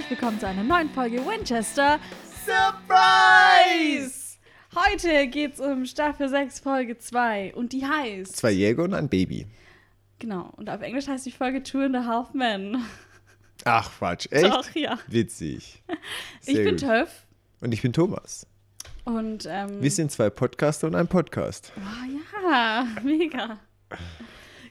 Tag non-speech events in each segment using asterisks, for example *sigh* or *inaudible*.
herzlich willkommen zu einer neuen Folge Winchester Surprise! Heute geht's um Staffel 6, Folge 2 und die heißt. Zwei Jäger und ein Baby. Genau, und auf Englisch heißt die Folge Two and a Half Men. Ach, Quatsch, echt? Doch, ja. Witzig. *laughs* ich Sehr bin gut. Töff Und ich bin Thomas. und. Ähm, Wir sind zwei Podcaster und ein Podcast. Oh ja, *laughs* mega.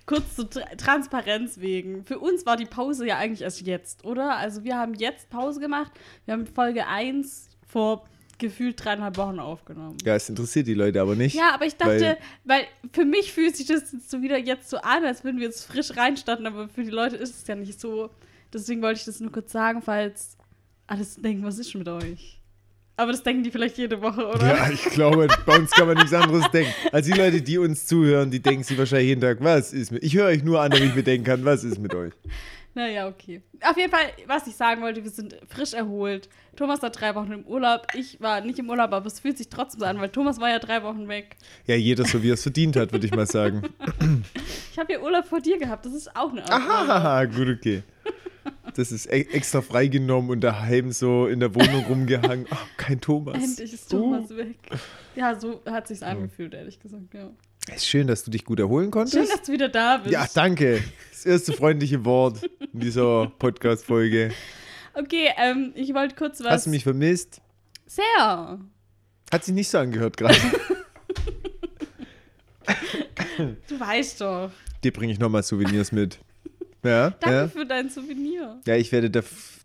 Kurz zur Tra Transparenz wegen. Für uns war die Pause ja eigentlich erst jetzt, oder? Also wir haben jetzt Pause gemacht. Wir haben Folge 1 vor gefühlt dreieinhalb Wochen aufgenommen. Ja, es interessiert die Leute aber nicht. Ja, aber ich dachte, Weil- weil, für mich fühlt sich das jetzt so wieder jetzt so an, als würden wir jetzt frisch reinstarten, aber für die Leute ist es ja nicht so. Deswegen wollte ich das nur kurz sagen, falls alles denken, was ist schon mit euch? Aber das denken die vielleicht jede Woche, oder? Ja, ich glaube, bei uns kann man nichts anderes denken. Also die Leute, die uns zuhören, die denken sich wahrscheinlich jeden Tag, was ist mit... Ich höre euch nur an, damit ich mir denken kann, was ist mit euch? Naja, okay. Auf jeden Fall, was ich sagen wollte, wir sind frisch erholt. Thomas war drei Wochen im Urlaub. Ich war nicht im Urlaub, aber es fühlt sich trotzdem so an, weil Thomas war ja drei Wochen weg. Ja, jeder so, wie er es verdient hat, würde ich mal sagen. Ich habe ja Urlaub vor dir gehabt. Das ist auch eine Art. Aha, gut, okay. Das ist e extra freigenommen und daheim so in der Wohnung rumgehangen. *laughs* Ach, kein Thomas. Endlich ist Thomas weg. Ja, so hat sich's angefühlt, ehrlich gesagt. Ja. Ist schön, dass du dich gut erholen konntest. Schön, dass du wieder da bist. Ja, danke. Das erste freundliche Wort in dieser Podcast-Folge. Okay, ähm, ich wollte kurz was. Hast du mich vermisst? Sehr. Hat sich nicht so angehört gerade. *laughs* *laughs* Du weißt doch. Dir bringe ich nochmal Souvenirs mit. Ja, Danke ja. für dein Souvenir. Ja, ich werde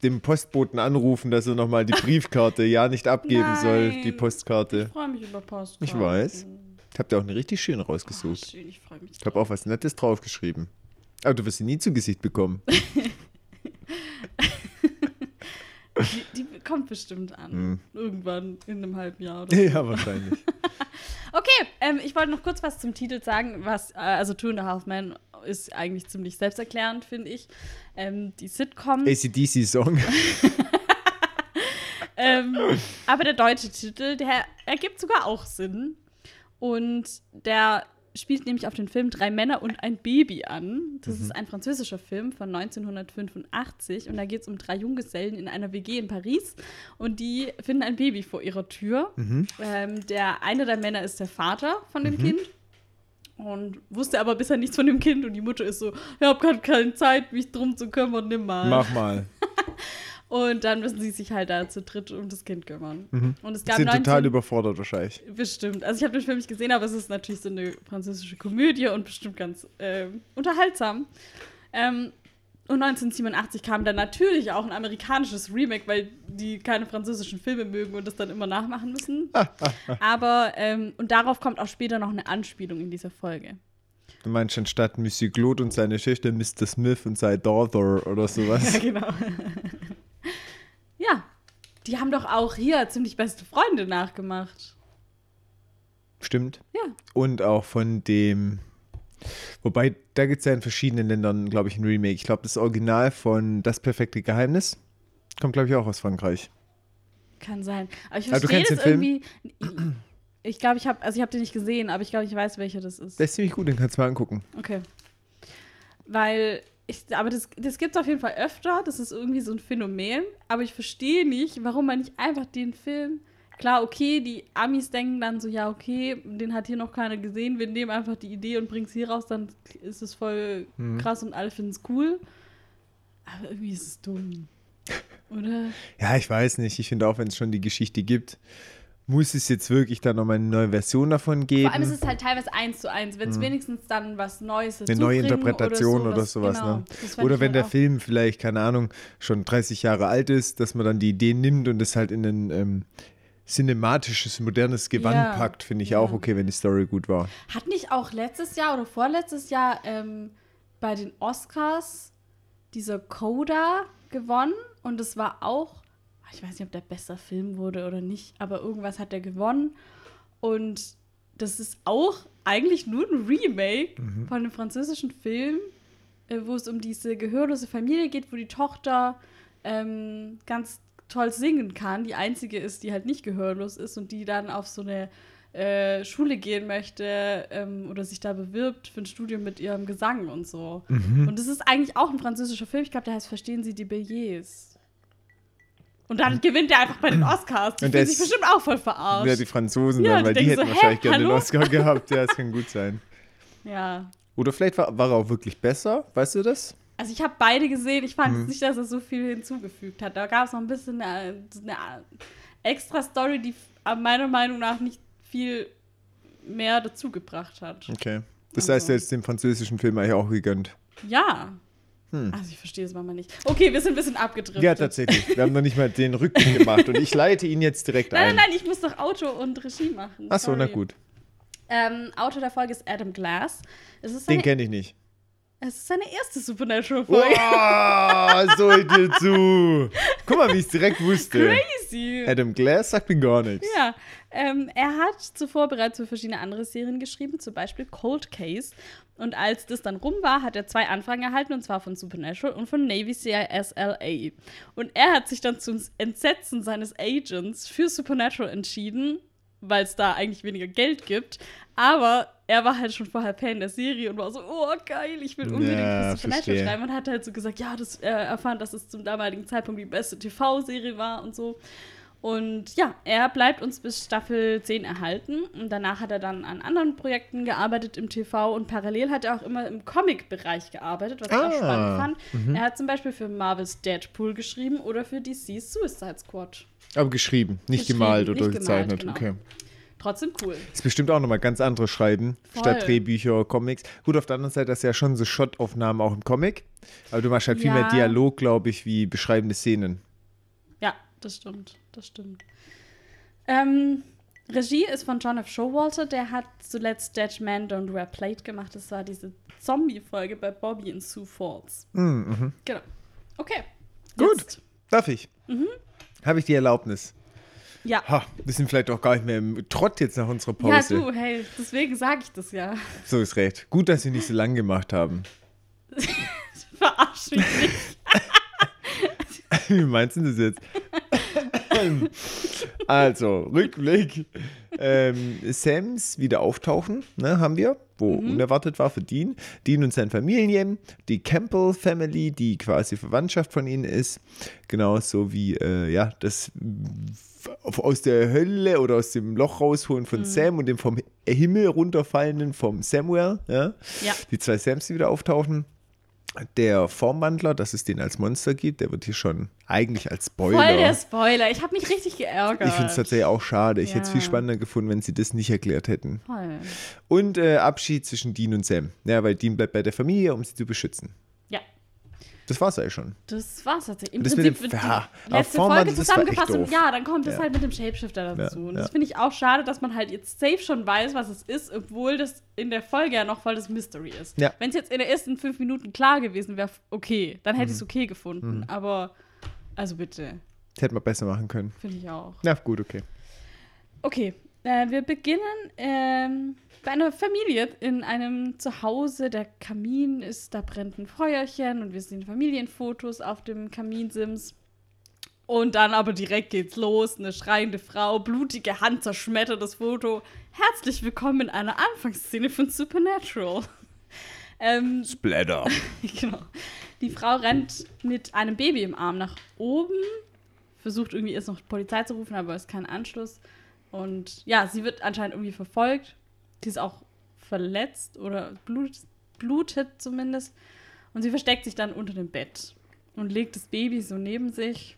dem Postboten anrufen, dass er nochmal die Briefkarte ja nicht abgeben soll, die Nein. Postkarte. Ich freue mich über Post. Ich weiß. Ich habe dir auch eine richtig schön Oh, rausgesucht. schön, ich freue mich. Ich habe auch was Nettes draufgeschrieben. Aber du wirst sie nie zu Gesicht bekommen. *laughs* Die, die kommt bestimmt an. Hm. Irgendwann in einem halben Jahr oder *laughs* so. ja, wahrscheinlich. *laughs* Okay, ähm, ich wollte noch kurz was zum Titel sagen. Was, äh, also Two and a Half Men ist eigentlich ziemlich selbsterklärend, finde ich. Ähm, die Sitcom. ACDC-Song. *laughs* Ähm, aber der deutsche Titel, der ergibt sogar auch Sinn. Und der spielt nämlich auf den Film Drei Männer und ein Baby an. Das ist ein französischer Film von 1985 und da geht es um drei Junggesellen in einer WG in Paris und die finden ein Baby vor ihrer Tür. Ähm, der eine der Männer ist der Vater von dem Kind und wusste aber bisher nichts von dem Kind und die Mutter ist so, ich habe gerade keine Zeit, mich drum zu kümmern, nimm mal. Mach mal. *laughs* Und dann müssen sie sich halt da zu dritt um das Kind kümmern. Und es gab Sind 19 total überfordert wahrscheinlich. Bestimmt. Also ich habe den Film nicht gesehen, aber es ist natürlich so eine französische Komödie und bestimmt ganz ähm, unterhaltsam. Ähm, und 1987 kam dann natürlich auch ein amerikanisches Remake, weil die keine französischen Filme mögen und das dann immer nachmachen müssen. *laughs* aber, ähm, und darauf kommt auch später noch eine Anspielung in dieser Folge. Du meinst anstatt Monsieur Claude und seine Schwester Mr. Smith und sein Daughter oder sowas. *laughs* Ja, genau. *laughs* ja, die haben doch auch hier ziemlich beste Freunde nachgemacht. Stimmt. Ja. Und auch von dem. Wobei, da gibt es ja in verschiedenen Ländern, glaube ich, ein Remake. Ich glaube, das Original von Das perfekte Geheimnis kommt, glaube ich, auch aus Frankreich. Kann sein. Aber ich Aber verstehe kennst das den Film? irgendwie. Ich glaube, ich habe, also ich habe den nicht gesehen, aber ich glaube, ich weiß, welcher das ist. Der ist ziemlich gut, den kannst du mal angucken. Okay. Weil ich, aber das, das gibt es auf jeden Fall öfter. Das ist irgendwie so ein Phänomen. Aber ich verstehe nicht, warum man nicht einfach den Film. Klar, okay, die Amis denken dann so, ja, okay, den hat hier noch keiner gesehen. Wir nehmen einfach die Idee und bringen es hier raus, dann ist es voll Mhm. krass und alle finden es cool. Aber irgendwie ist es dumm. *laughs* Oder? Ja, ich weiß nicht. Ich finde auch, wenn es schon die Geschichte gibt, muss es jetzt wirklich dann nochmal eine neue Version davon geben. Vor allem ist es halt teilweise eins zu eins. Wenn es wenigstens dann was Neues Mhm. eine neue Interpretation oder sowas, sowas. genau. ne? Oder wenn halt der Film vielleicht, keine Ahnung, schon 30 Jahre alt ist, dass man dann die Idee nimmt und es halt in ein ähm, cinematisches, modernes Gewand Ja, packt, finde ich ja. auch okay, wenn die Story gut war. Hat nicht auch letztes Jahr oder vorletztes Jahr ähm, bei den Oscars dieser Coda gewonnen? Und es war auch, ich weiß nicht, ob der bester Film wurde oder nicht, aber irgendwas hat er gewonnen. Und das ist auch eigentlich nur ein Remake von einem französischen Film, äh, wo es um diese gehörlose Familie geht, wo die Tochter ähm, ganz toll singen kann. Die einzige ist, die halt nicht gehörlos ist und die dann auf so eine äh, Schule gehen möchte ähm, oder sich da bewirbt für ein Studium mit ihrem Gesang und so. Und das ist eigentlich auch ein französischer Film. Ich glaube, der heißt Verstehen Sie die Billets. Und dann gewinnt er einfach bei den Oscars. Die Und der sich ist- bestimmt auch voll verarscht. Ja, die Franzosen Ja, dann, die weil die denken hätten so, wahrscheinlich gerne den? Oscar gehabt. Ja, das kann gut sein. ja. Oder vielleicht war, war er auch wirklich besser, weißt du das? Also ich habe beide gesehen. Ich fand Mhm. nicht, dass er so viel hinzugefügt hat. Da gab es noch ein bisschen eine, eine extra Story, die meiner Meinung nach nicht viel mehr dazugebracht hat. Okay. Das Also. heißt, er ist dem französischen Film eigentlich auch gegönnt. Ja. Also ich verstehe es manchmal nicht. Okay, wir sind ein bisschen abgedriftet. Hm. Ja, tatsächlich. Wir haben noch nicht mal den Rückblick gemacht und ich leite ihn jetzt direkt Nein, ein. nein, nein, ich muss doch Auto und Regie machen. Achso, na Sorry. gut. Ähm, Autor der Folge ist Adam Glass. Den kenne ich nicht. Es ist seine erste Supernatural-Folge. Wow, so dir zu. Guck mal, wie ich es direkt wusste. Crazy. Adam Glass sagt mir gar nichts. Ja, ähm, er hat zuvor bereits für verschiedene andere Serien geschrieben, zum Beispiel Cold Case. Und als das dann rum war, hat er zwei Anfragen erhalten, und zwar von Supernatural und von Navy CIS LA. Und er hat sich dann zum Entsetzen seines Agents für Supernatural entschieden, weil es da eigentlich weniger Geld gibt. Aber er war halt schon vorher Fan der Serie und war so, oh geil, ich will unbedingt Ja, für Supernatural schreiben. Und hat halt so gesagt, ja, das äh, erfahren, dass es zum damaligen Zeitpunkt die beste TV-Serie war und so. Und ja, er bleibt uns bis Staffel 10 erhalten. Und danach hat er dann an anderen Projekten gearbeitet im TV und parallel hat er auch immer im Comic-Bereich gearbeitet, was ich Ah, auch spannend fand. Er hat zum Beispiel für Marvels Deadpool geschrieben oder für DC's Suicide Squad. Aber geschrieben, nicht Geschrieben, gemalt oder nicht gemalt, gezeichnet. genau. Okay. Trotzdem cool. Ist bestimmt auch nochmal ganz anderes Schreiben, Voll. statt Drehbücher, Comics. Gut, auf der anderen Seite, ist ja schon so Shot-Aufnahmen auch im Comic. Aber du machst halt viel Ja. mehr Dialog, glaube ich, wie beschreibende Szenen. Ja, das stimmt. Das stimmt. Ähm, Regie ist von John F. Showalter. Der hat zuletzt Dead Man Don't Wear Plate gemacht. Das war diese Zombie-Folge bei Bobby in Sioux Falls. Mhm. Genau. Okay. Gut. Jetzt. Darf ich? Mhm. Habe ich die Erlaubnis? Ja. Ha, wir sind vielleicht auch gar nicht mehr im Trott jetzt nach unserer Ja, Pause. du, hey, deswegen sage ich das ja. So ist recht. Gut, dass wir nicht so lang gemacht haben. *laughs* Verarsch mich nicht. *laughs* Wie meinst du das jetzt? also, Rückblick. Ähm, Sams wieder auftauchen, ne, haben wir, wo Mhm. unerwartet war für Dean. Dean und sein Familien, die Campbell Family, die quasi Verwandtschaft von ihnen ist. Genauso wie, äh, ja, das aus der Hölle oder aus dem Loch rausholen Mhm. von Sam und dem vom Himmel runterfallenden vom Samuel. Ja? Ja. Die zwei Sams, die wieder auftauchen. Der Formwandler, dass es den als Monster gibt, der wird hier schon eigentlich als Spoiler. Voll der Spoiler. Ich habe mich richtig geärgert. ich finde es tatsächlich auch schade. Ich hätte es viel Ja. spannender gefunden, wenn sie das nicht erklärt hätten. Voll. Und äh, Abschied zwischen Dean und Sam. Ja, weil Dean bleibt bei der Familie, um sie zu beschützen. Das war's eigentlich schon. Das war's tatsächlich. Im Das mit dem- Prinzip wird ja, letzte Folge das zusammengefasst und ja, dann kommt es Ja. halt mit dem Shapeshifter dazu. Ja, und das finde ich auch schade, dass man halt jetzt safe schon weiß, was es ist, obwohl das in der Folge ja noch voll das Mystery ist. Ja. Wenn es jetzt in den ersten fünf Minuten klar gewesen wäre, okay, dann Mhm. hätte ich es okay gefunden. Aber, also bitte, Das hätte man besser machen können. finde ich auch. Na gut, okay. Okay, äh, wir beginnen ähm, bei einer Familie in einem Zuhause. Der Kamin ist, da brennt ein Feuerchen und wir sehen Familienfotos auf dem Kaminsims. Und dann aber direkt geht's los. Eine schreiende Frau, blutige Hand zerschmettert das Foto. Herzlich willkommen in einer Anfangsszene von Supernatural. *laughs* ähm, Splatter. *laughs* genau. Die Frau rennt mit einem Baby im Arm nach oben, versucht irgendwie erst noch Polizei zu rufen, aber ist kein Anschluss. Und ja, sie wird anscheinend irgendwie verfolgt. Die ist auch verletzt oder blut, blutet zumindest. Und sie versteckt sich dann unter dem Bett und legt das Baby so neben sich.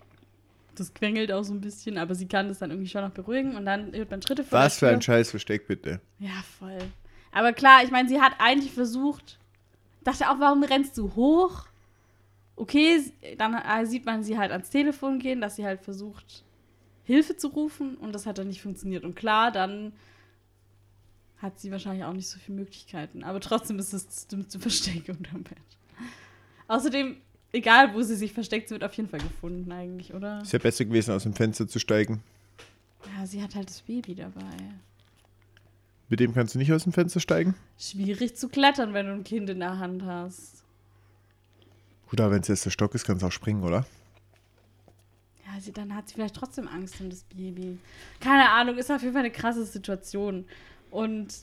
Das quengelt auch so ein bisschen, aber sie kann das dann irgendwie schon noch beruhigen. Und dann hört man Schritte vor Was für ein. Scheiß Versteck, bitte. Ja, voll. Aber klar, ich meine, sie hat eigentlich versucht, dachte auch, warum rennst du hoch? Okay, dann äh, sieht man sie halt ans Telefon gehen, dass sie halt versucht, Hilfe zu rufen und das hat dann nicht funktioniert. Und klar, dann hat sie wahrscheinlich auch nicht so viele Möglichkeiten. Aber trotzdem ist es das dümmste Versteck unterm Bett. Außerdem, egal wo sie sich versteckt, sie wird auf jeden Fall gefunden eigentlich, oder? Ist ja besser gewesen, aus dem Fenster zu steigen. Ja, sie hat halt das Baby dabei. Mit dem kannst du nicht aus dem Fenster steigen? Schwierig zu klettern, wenn du ein Kind in der Hand hast. Gut, aber wenn es jetzt der Stock ist, kannst du auch springen, oder? Sie, dann hat sie vielleicht trotzdem Angst um das Baby. Keine Ahnung, ist auf jeden Fall eine krasse Situation. Und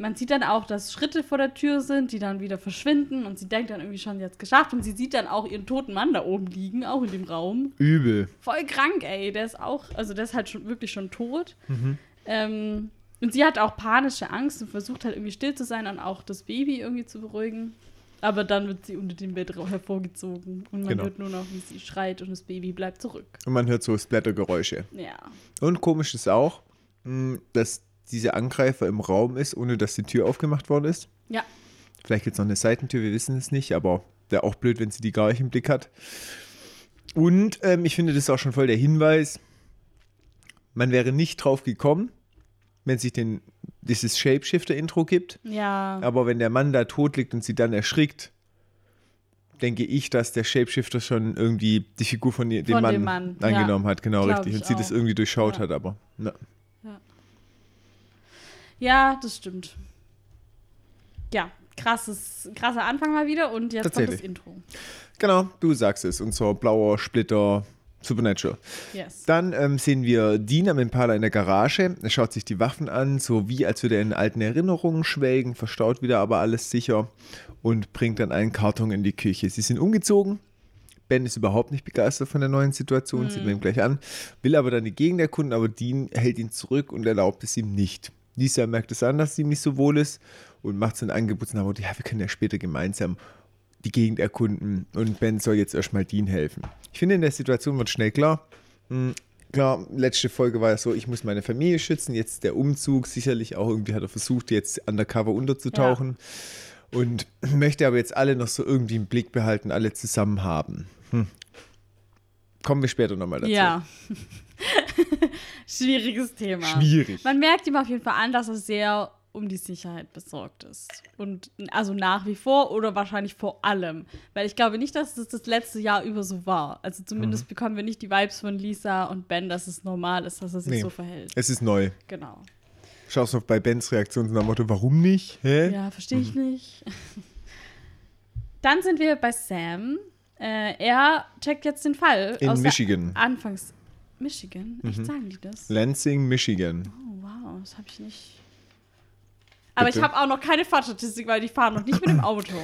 man sieht dann auch, dass Schritte vor der Tür sind, die dann wieder verschwinden und sie denkt dann irgendwie schon, sie hat es geschafft und sie sieht dann auch ihren toten Mann da oben liegen, auch in dem Raum. Übel. Voll krank, ey. Der ist auch, also der ist halt schon wirklich schon tot. Mhm. Ähm, und sie hat auch panische Angst und versucht halt irgendwie still zu sein und auch das Baby irgendwie zu beruhigen. Aber dann wird sie unter dem Bett hervorgezogen und man Genau. hört nur noch, wie sie schreit und das Baby bleibt zurück. Und man hört so Splattergeräusche. Ja. Und komisch ist auch, mh, dass dieser Angreifer im Raum ist, ohne dass die Tür aufgemacht worden ist. Ja. Vielleicht gibt es noch eine Seitentür, wir wissen es nicht, aber wäre auch blöd, wenn sie die gar nicht im Blick hat. Und ähm, ich finde, das ist auch schon voll der Hinweis, man wäre nicht drauf gekommen, wenn sich den, dieses Shapeshifter-Intro gibt. Ja. Aber wenn der Mann da tot liegt und sie dann erschrickt, denke ich, dass der Shapeshifter schon irgendwie die Figur von ihr- dem, Von Mann, dem Mann, ja. angenommen hat. Genau, Glaub richtig. ich Und sie das auch. irgendwie durchschaut Ja. hat, aber. Na. Ja, das stimmt. Ja, krasses, krasser Anfang mal wieder und jetzt kommt das. Intro. Genau, du sagst es. Unser blauer Splitter Supernatural. Yes. Dann ähm, sehen wir Dean am Impala in der Garage. Er schaut sich die Waffen an, so wie als würde er in alten Erinnerungen schwelgen, verstaut wieder aber alles sicher und bringt dann einen Karton in die Küche. Sie sind umgezogen. Ben ist überhaupt nicht begeistert von der neuen Situation, sieht man ihm gleich an, will aber dann die Gegend erkunden, aber Dean hält ihn zurück und erlaubt es ihm nicht. Lisa merkt es an, dass sie ihm nicht so wohl ist und macht sein Angebot nach ja, wir können ja später gemeinsam die Gegend erkunden und Ben soll jetzt erstmal Dean helfen. Ich finde, in der Situation wird schnell klar, mh, klar, letzte Folge war ja so, ich muss meine Familie schützen, jetzt der Umzug, sicherlich auch irgendwie hat er versucht, jetzt undercover unterzutauchen und *clears throat* möchte aber jetzt alle noch so irgendwie im Blick behalten, alle zusammen haben. Hm. Kommen wir später nochmal dazu. Ja. *laughs* Schwieriges Thema. Schwierig. Man merkt ihm auf jeden Fall an, dass er sehr um die Sicherheit besorgt ist. Und also nach wie vor oder wahrscheinlich vor allem. Weil ich glaube nicht, dass es das letzte Jahr über so war. Also zumindest Mhm. bekommen wir nicht die Vibes von Lisa und Ben, dass es normal ist, dass er sich Nee. so verhält. Es ist neu. Genau. Schaust noch bei Bens Reaktion nach dem Motto, warum nicht? Hä? Ja, verstehe ich nicht. Dann sind wir bei Sam. Äh, er checkt jetzt den Fall. In aus Michigan. Anfangs. Michigan? Mhm. Echt sagen die das? Lansing, Michigan. Oh, wow, das habe ich nicht. Aber Bitte? ich habe auch noch keine Fahrtstatistik, weil die fahren noch nicht mit dem Auto.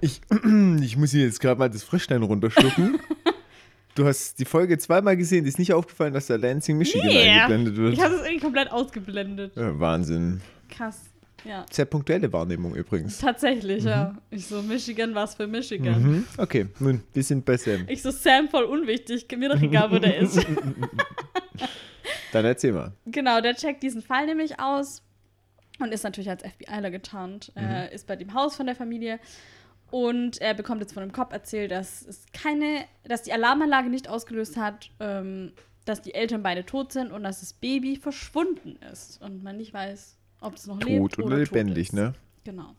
Ich, *clears throat* ich muss hier jetzt gerade mal das Frischstein runterschlucken. *laughs* du hast die Folge zweimal gesehen, dir ist nicht aufgefallen, dass da Lansing, Michigan eingeblendet wird. Ich habe das irgendwie komplett ausgeblendet. Ja, Wahnsinn. Krass. Ja. Sehr punktuelle Wahrnehmung übrigens. Tatsächlich, ja. Ich so, Michigan war's für Michigan. Mhm. Okay, nun, wir sind bei Sam. Ich so, Sam voll unwichtig. Mir doch egal, wo der *laughs* ist. Dann erzähl mal. Genau, der checkt diesen Fall nämlich aus und ist natürlich als FBIler getarnt, äh, ist bei dem Haus von der Familie und er bekommt jetzt von dem Cop erzählt, dass es keine, dass die Alarmanlage nicht ausgelöst hat, ähm, dass die Eltern beide tot sind und dass das Baby verschwunden ist und man nicht weiß, ob es noch lebt Tot oder oder lebendig, tot ist. ne? Genau.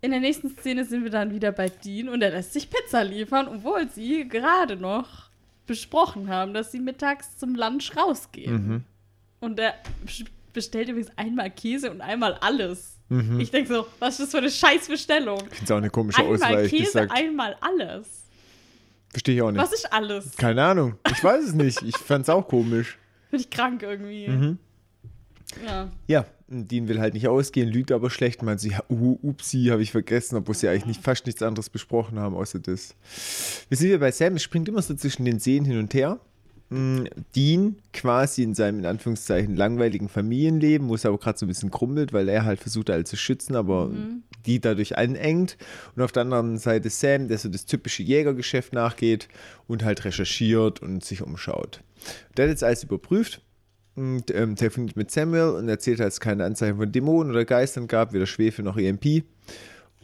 In der nächsten Szene sind wir dann wieder bei Dean und er lässt sich Pizza liefern, obwohl sie gerade noch besprochen haben, dass sie mittags zum Lunch rausgehen. Mhm. Und er bestellt übrigens einmal Käse und einmal alles. Mhm. Ich denke so, was ist das für eine Scheißbestellung? Ich finde es auch eine komische Auswahl, Einmal Käse, gesagt. einmal alles. Verstehe ich auch nicht. Was ist alles? Keine Ahnung. Ich weiß es nicht. Ich fand es auch komisch. Bin ich krank irgendwie. Mhm. Ja. Ja, Dean will halt nicht ausgehen, lügt aber schlecht, meint sie, uh, upsi, habe ich vergessen, obwohl sie eigentlich nicht, fast nichts anderes besprochen haben, außer das. Wir sind hier bei Sam, es springt immer so zwischen den Szenen hin und her. Mm, Dean quasi in seinem, in Anführungszeichen, langweiligen Familienleben, wo es aber gerade so ein bisschen krummelt, weil er halt versucht, alle zu schützen, aber die dadurch einengt. Und auf der anderen Seite Sam, der so das typische Jägergeschäft nachgeht und halt recherchiert und sich umschaut. Der hat jetzt alles überprüft und ähm, telefoniert mit Samuel und erzählt, dass es keine Anzeichen von Dämonen oder Geistern gab, weder Schwefel noch EMP.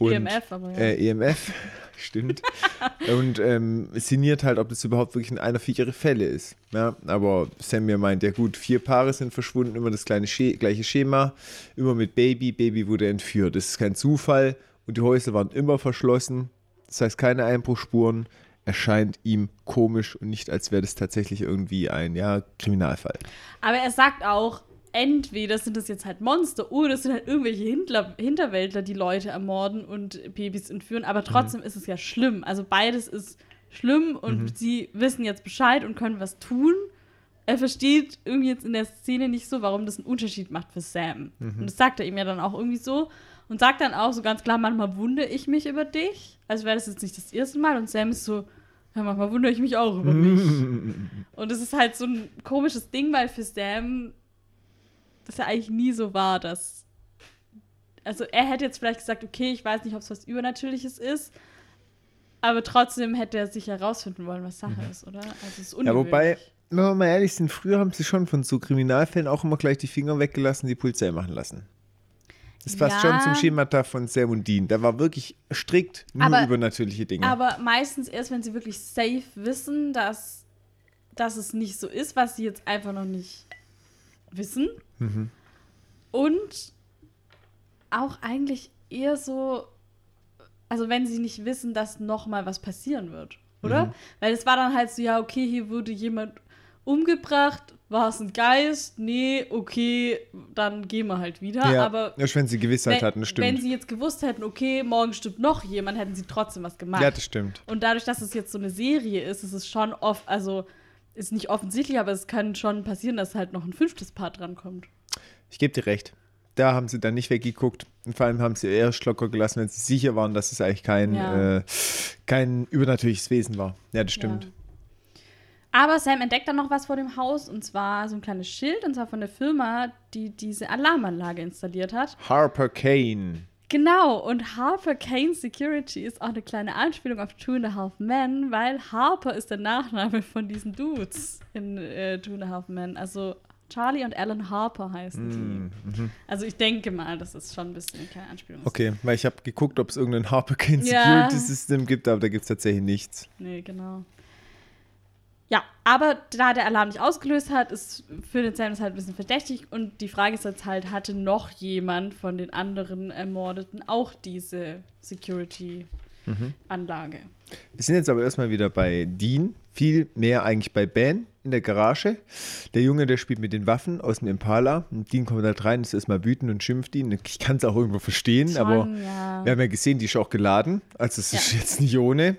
Und, EMF, aber ja. Äh, EMF, *laughs* stimmt. *laughs* und ähm, sinniert halt, ob das überhaupt wirklich in einer für ihre Fälle ist. Ja, aber Samuel meint, ja gut, vier Paare sind verschwunden, immer das kleine Sche gleiche Schema, immer mit Baby, Baby wurde entführt. Das ist kein Zufall und die Häuser waren immer verschlossen. Das heißt, keine Einbruchspuren. Erscheint ihm komisch und nicht, als wäre das tatsächlich irgendwie ein ja, Kriminalfall. Aber er sagt auch, entweder sind das jetzt halt Monster oder es sind halt irgendwelche Hintler, Hinterwäldler, die Leute ermorden und Babys entführen. Aber trotzdem ist es ja schlimm. Also beides ist schlimm und sie wissen jetzt Bescheid und können was tun. er versteht irgendwie jetzt in der Szene nicht so, warum das einen Unterschied macht für Sam. Und das sagt er ihm ja dann auch irgendwie so. Und sagt dann auch so ganz klar, manchmal wundere ich mich über dich. Also wäre das jetzt nicht das erste Mal. Und Sam ist so, ja, manchmal wundere ich mich auch über mich. *laughs* Und es ist halt so ein komisches Ding, weil für Sam das ja eigentlich nie so war, dass. Also er hätte jetzt vielleicht gesagt, okay, ich weiß nicht, ob es was Übernatürliches ist, aber trotzdem hätte er sich herausfinden wollen, was Sache ist, oder? Also es ist Ja, ungewöhnlich. wobei, wenn wir mal ehrlich sind, früher haben sie schon von so Kriminalfällen auch immer gleich die Finger weggelassen, die Polizei machen lassen. Das passt Ja. schon zum Schemata von Sam und Dean. Da war wirklich strikt nur Aber- übernatürliche Dinge. Aber meistens erst, wenn sie wirklich safe wissen, dass, dass es nicht so ist, was sie jetzt einfach noch nicht wissen. Und auch eigentlich eher so, also wenn sie nicht wissen, dass noch mal was passieren wird, oder? Weil es war dann halt so, ja, okay, hier wurde jemand umgebracht, war es ein Geist? Nee, okay, dann gehen wir halt wieder. ja, Aber erst wenn sie Gewissheit wenn, hatten, stimmt. wenn sie jetzt gewusst hätten, okay, morgen stirbt noch jemand, hätten sie trotzdem was gemacht. ja, das stimmt. Und dadurch, dass es jetzt so eine Serie ist, ist es schon oft, also ist nicht offensichtlich, aber es kann schon passieren, dass halt noch ein fünftes Part drankommt. Ich gebe dir recht. Da haben sie dann nicht weggeguckt. Und vor allem haben sie erst locker gelassen, wenn sie sicher waren, dass es eigentlich kein, Ja. äh, kein übernatürliches Wesen war. Ja, das stimmt. Ja. Aber Sam entdeckt dann noch was vor dem Haus und zwar so ein kleines Schild und zwar von der Firma, die diese Alarmanlage installiert hat. Harper Kane. Genau, und Harper Kane Security ist auch eine kleine Anspielung auf Two and a Half Men, weil Harper ist der Nachname von diesen Dudes in äh, Two and a Half Men. Also Charlie und Alan Harper heißen die. Also ich denke mal, das ist schon ein bisschen eine kleine Anspielung. Okay, weil ich habe geguckt, ob es irgendein Harper Kane Ja. Security System gibt, aber da gibt es tatsächlich nichts. Nee, genau. Ja, aber da der Alarm nicht ausgelöst hat, ist für den Sam das halt ein bisschen verdächtig. Und die Frage ist jetzt halt, hatte noch jemand von den anderen Ermordeten auch diese Security-Anlage? Wir sind jetzt aber erstmal wieder bei Dean, viel mehr eigentlich bei Ben in der Garage. Der Junge, der spielt mit den Waffen aus dem Impala. Und Dean kommt halt rein, ist erstmal wütend und schimpft ihn. Ich kann es auch irgendwo verstehen, Schon, aber ja. wir haben ja gesehen, die ist auch geladen. Also es ist Ja. jetzt nicht ohne.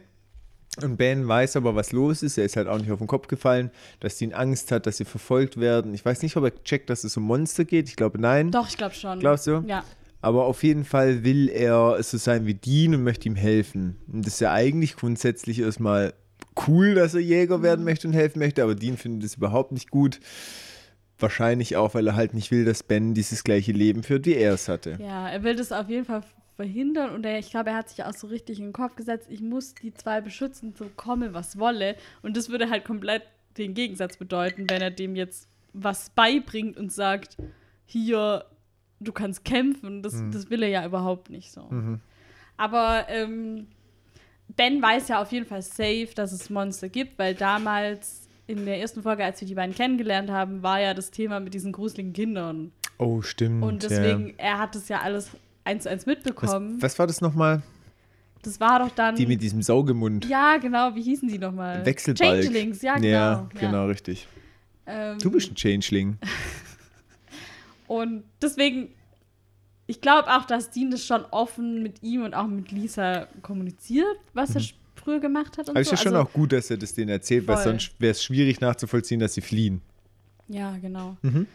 Und Ben weiß aber, was los ist. Er ist halt auch nicht auf den Kopf gefallen, dass Dean Angst hat, dass sie verfolgt werden. Ich weiß nicht, ob er checkt, dass es um Monster geht. Ich glaube, nein. Doch, ich glaube schon. Glaubst du? Ja. Aber auf jeden Fall will er so sein wie Dean und möchte ihm helfen. Und das ist ja eigentlich grundsätzlich erstmal cool, dass er Jäger Mhm. werden möchte und helfen möchte, aber Dean findet es überhaupt nicht gut. Wahrscheinlich auch, weil er halt nicht will, dass Ben dieses gleiche Leben führt, wie er es hatte. Ja, er will das auf jeden Fall verhindern und er, ich glaube, er hat sich auch so richtig in den Kopf gesetzt, ich muss die zwei beschützen, so komme, was wolle. Und das würde halt komplett den Gegensatz bedeuten, wenn er dem jetzt was beibringt und sagt, hier, du kannst kämpfen. Das, das will er ja überhaupt nicht so. Aber ähm, Ben weiß ja auf jeden Fall safe, dass es Monster gibt, weil damals in der ersten Folge, als wir die beiden kennengelernt haben, war ja das Thema mit diesen gruseligen Kindern. Oh, stimmt. Und deswegen, er hat es ja alles eins zu eins Was, mitbekommen. was war das nochmal? das war doch dann. Die mit diesem Saugemund. ja, genau, wie hießen die nochmal? Wechselbalg. Changelings, ja, genau. Ja, genau, richtig. Ähm, Du bist ein Changeling. *laughs* Und deswegen, ich glaube auch, dass Dean das schon offen mit ihm und auch mit Lisa kommuniziert, was er früher gemacht hat. Und Aber es so. ist ja schon Also- auch gut, dass er das denen erzählt, weil Voll. sonst wäre es schwierig nachzuvollziehen, dass sie fliehen. Ja, genau. Mhm.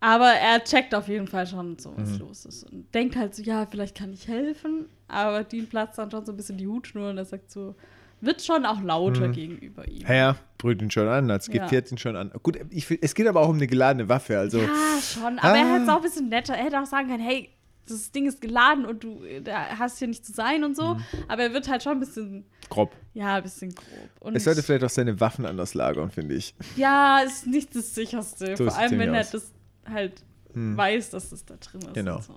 Aber er checkt auf jeden Fall schon so, was Mhm. los ist. Und denkt halt so, ja, vielleicht kann ich helfen. Aber Dean platzt dann schon so ein bisschen die Hutschnur und er sagt so, wird schon auch lauter gegenüber ihm. Ja, ja, brüllt ihn schon an, als Ja. gefährt ihn schon an. Gut, ich, es geht aber auch um eine geladene Waffe, also. Ja, schon. Aber er Ah. hätte es auch ein bisschen netter. Er hätte auch sagen können, hey, das Ding ist geladen und du hast hier nicht zu sein und Mhm. so. Aber er wird halt schon ein bisschen, grob. ja, ein bisschen grob. Und Es sollte vielleicht auch seine Waffen anders lagern, finde ich. ja, ist nicht das sicherste. So Vor allem, wenn er das halt weiß, dass das da drin ist. Genau. Und so.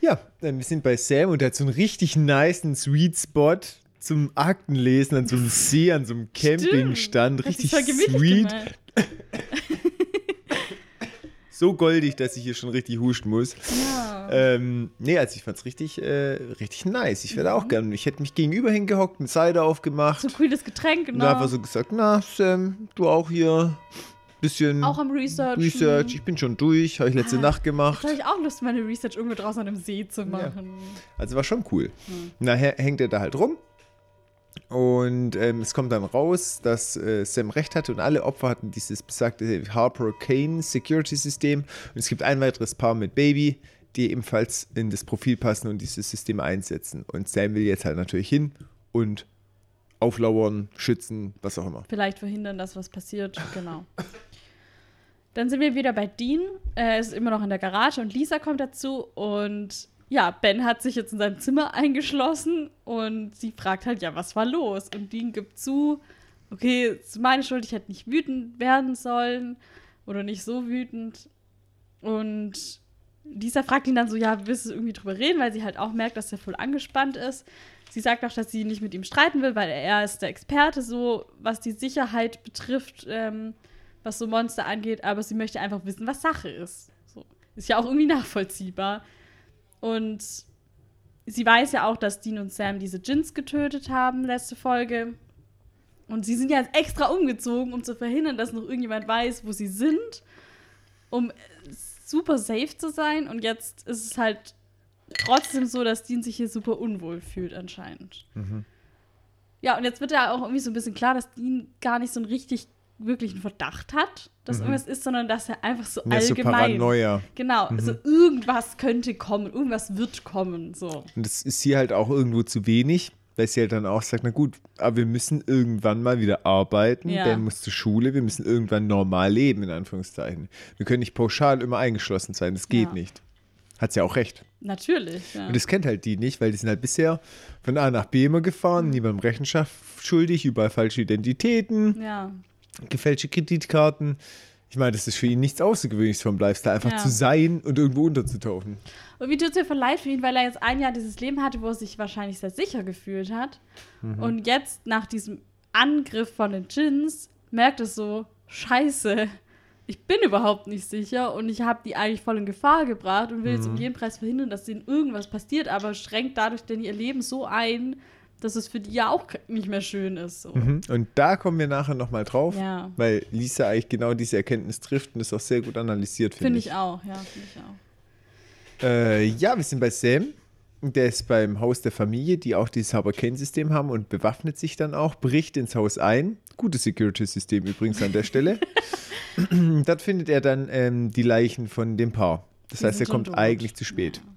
Ja, dann wir sind bei Sam und der hat so einen richtig niceen Sweet Spot zum Aktenlesen an so einem See, an so einem *laughs* Campingstand. Richtig sweet. *laughs* So goldig, dass ich hier schon richtig huschen muss. Ja. Ähm, nee, also ich fand's richtig, äh, richtig nice. Ich werde Mhm. auch gerne. Ich hätte mich gegenüber hingehockt, eine Cider aufgemacht. so cooles Getränk, Und genau. einfach so gesagt, na Sam, du auch hier. Bisschen auch am Research. Research. Ich bin schon durch, habe ich letzte Ah, Nacht gemacht. Habe ich auch Lust, meine Research irgendwo draußen an einem See zu machen. Also war schon cool. Hm. Nachher hängt er da halt rum. Und ähm, es kommt dann raus, dass äh, Sam recht hatte und alle Opfer hatten dieses besagte Harper Kane Security System. Und es gibt ein weiteres Paar mit Baby, die ebenfalls in das Profil passen und dieses System einsetzen. Und Sam will jetzt halt natürlich hin und auflauern, schützen, was auch immer. Vielleicht verhindern, dass was passiert. Genau. *laughs* Dann sind wir wieder bei Dean. Er ist immer noch in der Garage und Lisa kommt dazu und ja, Ben hat sich jetzt in seinem Zimmer eingeschlossen und sie fragt halt, ja, was war los? Und Dean gibt zu, okay, es ist meine Schuld, ich hätte nicht wütend werden sollen oder nicht so wütend. Und Lisa fragt ihn dann so, ja, willst du irgendwie drüber reden, weil sie halt auch merkt, dass er voll angespannt ist. Sie sagt auch, dass sie nicht mit ihm streiten will, weil er ist der Experte, so was die Sicherheit betrifft, ähm, was so Monster angeht, aber sie möchte einfach wissen, was Sache ist. So. Ist ja auch irgendwie nachvollziehbar. Und sie weiß ja auch, dass Dean und Sam diese Jins getötet haben, letzte Folge. Und sie sind ja extra umgezogen, um zu verhindern, dass noch irgendjemand weiß, wo sie sind, um super safe zu sein. Und jetzt ist es halt trotzdem so, dass Dean sich hier super unwohl fühlt, anscheinend. Mhm. Ja, und jetzt wird ja auch irgendwie so ein bisschen klar, dass Dean gar nicht so einen richtig wirklichen Verdacht hat, dass mhm. irgendwas ist, sondern dass er einfach so ja, allgemein. So Paranoia. Genau, mhm. also irgendwas könnte kommen, irgendwas wird kommen. So. Und das ist hier halt auch irgendwo zu wenig, weil sie halt dann auch sagt, na gut, aber wir müssen irgendwann mal wieder arbeiten, ja. Ben muss zur Schule, wir müssen irgendwann normal leben, in Anführungszeichen. Wir können nicht pauschal immer eingeschlossen sein, das geht ja. nicht. Hat sie ja auch recht. Natürlich, ja. Und das kennt halt die nicht, weil die sind halt bisher von A nach B immer gefahren, mhm. niemandem Rechenschaft schuldig, überall falsche Identitäten. Ja gefälschte Kreditkarten. Ich meine, das ist für ihn nichts Außergewöhnliches vom Lifestyle, einfach ja. zu sein und irgendwo unterzutauchen. Und wie tut es mir von leid für ihn, weil er jetzt ein Jahr dieses Leben hatte, wo er sich wahrscheinlich sehr sicher gefühlt hat. Mhm. Und jetzt nach diesem Angriff von den Jins merkt es so, scheiße, ich bin überhaupt nicht sicher und ich habe die eigentlich voll in Gefahr gebracht und will mhm. jetzt um jeden Preis verhindern, dass denen irgendwas passiert, aber schränkt dadurch denn ihr Leben so ein, dass es für die ja auch nicht mehr schön ist. So. Mhm. Und da kommen wir nachher nochmal drauf, ja. weil Lisa eigentlich genau diese Erkenntnis trifft und ist auch sehr gut analysiert, finde find ich. Finde ich auch, ja, finde ich auch. Äh, ja, wir sind bei Sam. Der ist beim Haus der Familie, die auch dieses Haber-Kane-System haben und bewaffnet sich dann auch, bricht ins Haus ein. Gutes Security-System übrigens an der Stelle. *laughs* Dort findet er dann ähm, die Leichen von dem Paar. Das die heißt, er kommt eigentlich zu spät. Ja.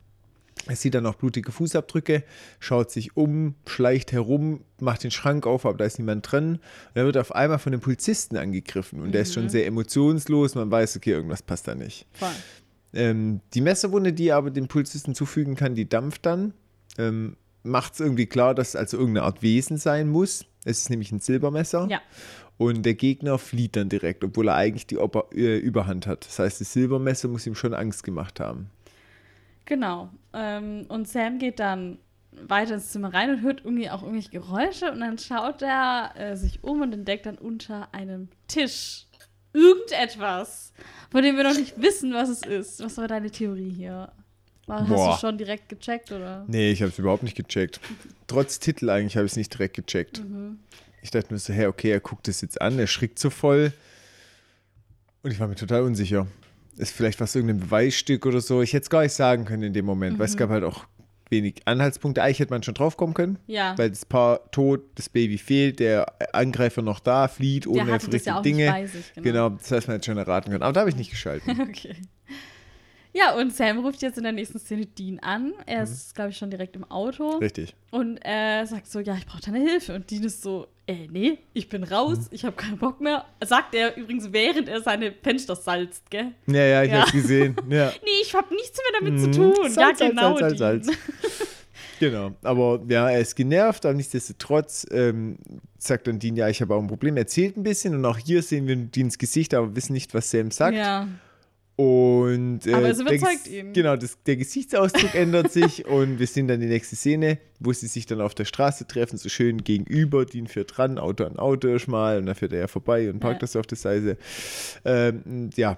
Er sieht dann auch blutige Fußabdrücke, schaut sich um, schleicht herum, macht den Schrank auf, aber da ist niemand drin. Und er wird auf einmal von den Polizisten angegriffen und mhm. der ist schon mhm. sehr emotionslos. Man weiß, okay, irgendwas passt da nicht. Ähm, die Messerwunde, die er aber den Polizisten zufügen kann, die dampft dann. Ähm, Macht es irgendwie klar, dass es also irgendeine Art Wesen sein muss. Es ist nämlich ein Silbermesser. Ja. Und der Gegner flieht dann direkt, obwohl er eigentlich die Ober äh, Überhand hat. Das heißt, das Silbermesser muss ihm schon Angst gemacht haben. Genau. Ähm, und Sam geht dann weiter ins Zimmer rein und hört irgendwie auch irgendwelche Geräusche und dann schaut er äh, sich um und entdeckt dann unter einem Tisch irgendetwas, von dem wir noch nicht wissen, was es ist. Was war deine Theorie hier? Hast Boah. du schon direkt gecheckt, oder? Nee, ich habe es überhaupt nicht gecheckt. Trotz Titel eigentlich habe ich es nicht direkt gecheckt. Mhm. Ich dachte mir so, hey, okay, er guckt es jetzt an, er schrickt so voll. Und ich war mir total unsicher ist vielleicht was irgendein Beweisstück oder so. Ich hätte es gar nicht sagen können in dem Moment, mhm. weil es mhm. gab halt auch wenig Anhaltspunkte. Eigentlich hätte man schon drauf kommen können. Ja. Weil das Paar tot, das Baby fehlt, der Angreifer noch da, flieht ohne richtige ja Dinge. Sich, genau. genau. das heißt, man hätte schon erraten können. Aber da habe ich nicht geschalten. *laughs* okay. Ja, und Sam ruft jetzt in der nächsten Szene Dean an. Er mhm. ist, glaube ich, schon direkt im Auto. Richtig. Und er sagt so, ja, ich brauche deine Hilfe. Und Dean ist so, äh, nee, ich bin raus, mhm. ich habe keinen Bock mehr. Sagt er übrigens, während er seine Fenster salzt, gell? Ja, ja, ich ja. hab's gesehen. *laughs* Ja. nee, ich habe nichts mehr damit mhm. zu tun. Salz, ja, genau. Salz, Salz, Salz. *laughs* genau, aber ja, er ist genervt, aber nichtsdestotrotz ähm, sagt dann Dean, ja, ich habe auch ein Problem. Er erzählt ein bisschen und auch hier sehen wir Deans Gesicht, aber wissen nicht, was Sam sagt. Ja. Und äh, Aber es überzeugt ihn. Genau, das, der Gesichtsausdruck ändert sich *laughs* und wir sehen dann die nächste Szene, wo sie sich dann auf der Straße treffen, so schön gegenüber, Dean fährt dran, Auto an Auto schmal und dann fährt er ja vorbei und parkt ja. das auf der Seite. Ähm, ja,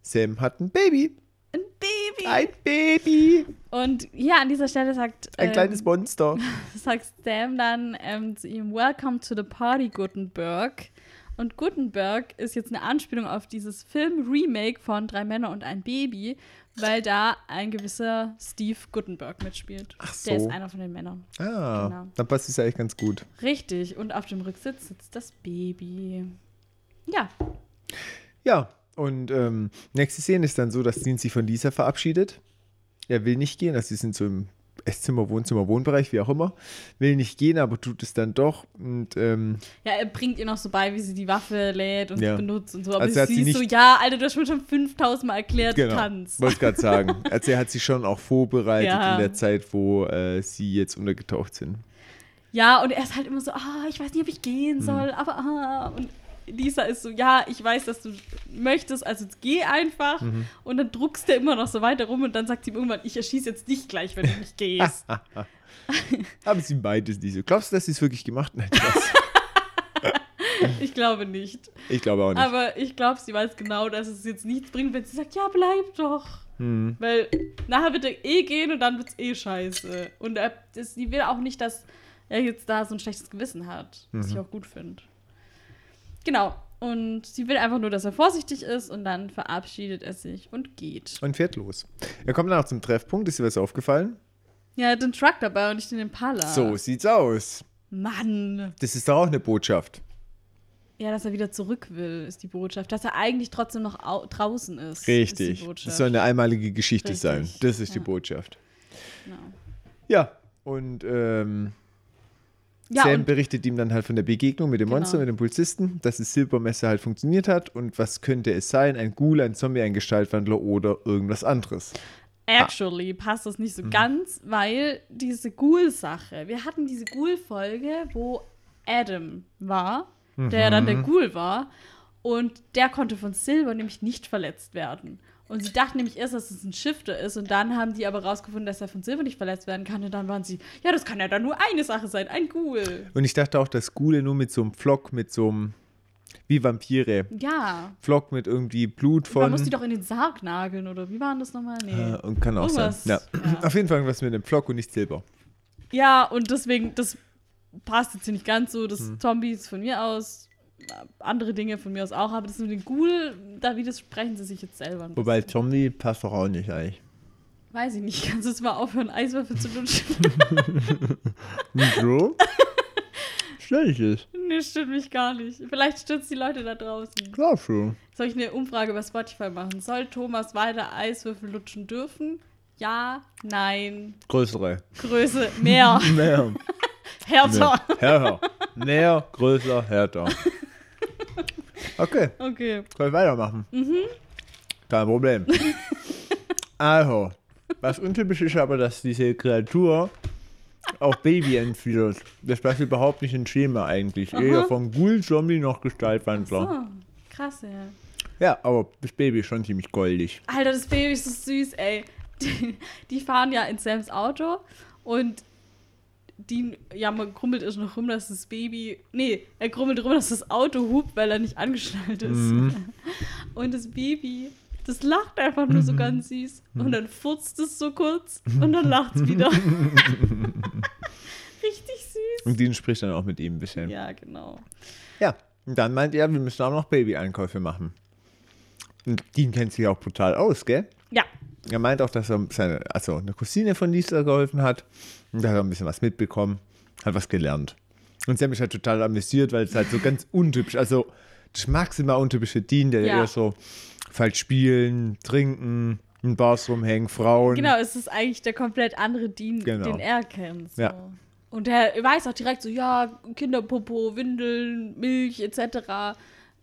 Sam hat ein Baby. Ein Baby. Ein Baby. Und hier an dieser Stelle sagt. Ein ähm, kleines Monster. *laughs* Sagt Sam dann ähm, zu ihm: Welcome to the party, Gutenberg. Und Gutenberg ist jetzt eine Anspielung auf dieses Film-Remake von Drei Männer und ein Baby, weil da ein gewisser Steve Gutenberg mitspielt. Ach Der so. ist einer von den Männern. Ah, Genau. dann passt es ja eigentlich ganz gut. Richtig. Und auf dem Rücksitz sitzt das Baby. Ja. Ja, und ähm, nächste Szene ist dann so, dass Dean sich von Lisa verabschiedet. Er will nicht gehen, also sie sind so im Esszimmer, Wohnzimmer, Wohnbereich, wie auch immer. Will nicht gehen, aber tut es dann doch. Und ähm, Ja, er bringt ihr noch so bei, wie sie die Waffe lädt und Ja. benutzt und so. Aber Also sie sie ist so, nicht- ja, Alter, du hast mir schon 5000 Mal erklärt, genau, du kannst. wollte gerade sagen. *laughs* Also er hat sich schon auch vorbereitet Ja. in der Zeit, wo äh, sie jetzt untergetaucht sind. Ja, und er ist halt immer so, ah, ich weiß nicht, ob ich Mhm. gehen soll, aber ah. Und Lisa ist so, ja, ich weiß, dass du möchtest, also geh einfach. Mhm. Und dann druckst er immer noch so weiter rum und dann sagt sie ihm irgendwann, ich erschieße jetzt dich gleich, wenn du nicht gehst. *laughs* Aber sie meint es nicht so. Glaubst du, dass sie es wirklich gemacht hat? *laughs* Ich glaube nicht. Ich glaube auch nicht. Aber ich glaube, sie weiß genau, dass es jetzt nichts bringt, wenn sie sagt, ja, bleib doch. Hm. Weil nachher wird er eh gehen und dann wird es eh scheiße. Und er, das, sie will auch nicht, dass er jetzt da so ein schlechtes Gewissen hat, was Mhm. ich auch gut finde. Genau. Und sie will einfach nur, dass er vorsichtig ist und dann verabschiedet er sich und geht. Und fährt los. Er kommt dann auch zum Treffpunkt. Ist dir was aufgefallen? Ja, er hat den Truck dabei und nicht den Impala. So sieht's aus. Mann. Das ist doch auch eine Botschaft. Ja, dass er wieder zurück will, ist die Botschaft. Dass er eigentlich trotzdem noch au draußen ist. Ist Richtig. die Botschaft. Das soll eine einmalige Geschichte Richtig. sein. Das ist die Ja. Botschaft. Genau. Ja. Und ähm, Ja, Sam berichtet ihm dann halt von der Begegnung mit dem Genau. Monster, mit dem Polizisten, dass das Silbermesser halt funktioniert hat und was könnte es sein? Ein Ghoul, ein Zombie, ein Gestaltwandler oder irgendwas anderes. Actually passt das Mhm. nicht so ganz, weil diese Ghoul-Sache, wir hatten diese Ghoul-Folge, wo Adam war, der ja dann der Mhm. Ghoul war, und der konnte von Silver nämlich nicht verletzt werden. Und sie dachten nämlich erst, dass es ein Shifter ist, und dann haben die aber rausgefunden, dass er von Silver nicht verletzt werden kann, und dann waren sie, ja, das kann ja dann nur eine Sache sein, ein Ghoul. Und ich dachte auch, dass Ghule nur mit so einem Flock, mit so einem, wie Vampire, Ja, Flock mit irgendwie Blut man von. muss die doch in den Sarg nageln, oder wie war das nochmal? Nee. äh, und kann auch sein. Irgendwas, Ja. ja. Auf jeden Fall irgendwas mit einem Flock und nicht Silber. Ja, und deswegen, das passt jetzt hier nicht ganz so. Das Hm. Zombies von mir aus, andere Dinge von mir aus auch, aber das mit den Ghoul, da widersprechen sie sich jetzt selber. Wobei. Zombie passt doch auch nicht eigentlich. Weiß ich nicht. *laughs* Kannst du jetzt mal aufhören, Eiswürfel zu lutschen? *laughs* Wieso? Stell es. nee, stimmt mich gar nicht. Vielleicht stürzt die Leute da draußen. Klar schon. Soll ich eine Umfrage bei Spotify machen? Soll Thomas weiter Eiswürfel lutschen dürfen? Ja, nein, Größere. Größe, mehr, *laughs* Mehr. härter. Mehr. Härter. Näher, größer, härter. Okay, Okay. können wir weitermachen. Mhm. Kein Problem. *laughs* Also, was untypisch ist aber, dass diese Kreatur auch Baby entführt. Das passt überhaupt nicht ins Schema eigentlich. Eher von Ghoul, Zombie noch Gestaltwandler. So, krass, ja. Ja, aber das Baby ist schon ziemlich goldig. Alter, das Baby ist so süß, ey. Die, die fahren ja in Sams Auto und die, ja, man grummelt ist noch rum, dass das Baby, nee, er grummelt rum, dass das Auto hupt, weil er nicht angeschnallt ist. Mhm. *laughs* Und das Baby, das lacht einfach nur Mhm. so ganz süß. Und dann furzt es so kurz und dann lacht es wieder. *laughs* Richtig süß. Und Dean spricht dann auch mit ihm ein bisschen. Ja, genau. Ja, und dann meint er, wir müssen auch noch Baby-Einkäufe machen. Und Dean kennt sich auch brutal aus, gell? Er meint auch, dass er seine, also eine Cousine von Lisa geholfen hat. Und da hat er ein bisschen was mitbekommen, hat was gelernt. Und sie haben mich halt total amüsiert, weil es halt so ganz untypisch, also das maximal untypische Dean, der Ja. eher so falsch spielen, trinken, in Bars rumhängen, Frauen. Genau, es ist eigentlich der komplett andere Dean, Genau. den er kennt. So. Ja. Und er weiß auch direkt so, ja, Kinderpopo, Windeln, Milch etc.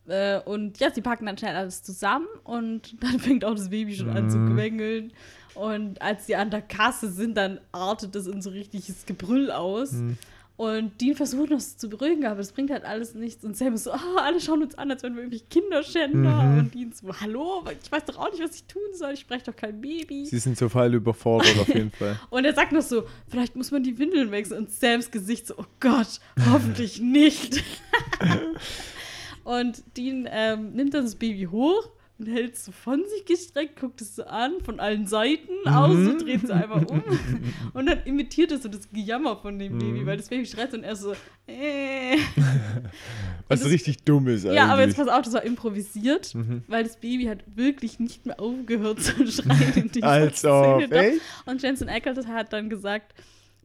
Äh, Und ja, sie packen dann schnell alles zusammen und *laughs* dann fängt auch das Baby schon an zu Mhm. quengeln. Und als sie an der Kasse sind, dann artet es in so richtiges Gebrüll aus. Mhm. Und Dean versucht noch zu beruhigen, aber das bringt halt alles nichts. Und Sam ist so, ah, alle schauen uns an, als wären wir irgendwie Kinderschänder. Mhm. Und Dean so, hallo, ich weiß doch auch nicht, was ich tun soll. Ich spreche doch kein Baby. Sie sind so voll überfordert auf jeden Fall. *laughs* Und er sagt noch so, vielleicht muss man die Windeln wechseln. Und Sams Gesicht so, oh Gott, hoffentlich nicht. *laughs* und Dean ähm, nimmt dann das Baby hoch, und hält es so von sich gestreckt, guckt es so an, von allen Seiten aus, so dreht sie einfach um. *laughs* und dann imitiert es so das Gejammer von dem Baby, weil das Baby schreit und er so, äh. *laughs* Was das- richtig dumm ist eigentlich. Ja, aber jetzt pass auf, das war improvisiert, weil das Baby hat wirklich nicht mehr aufgehört zu *laughs* schreien in dieser Als Szene. Doch. echt? Und Jensen Ackles hat dann gesagt,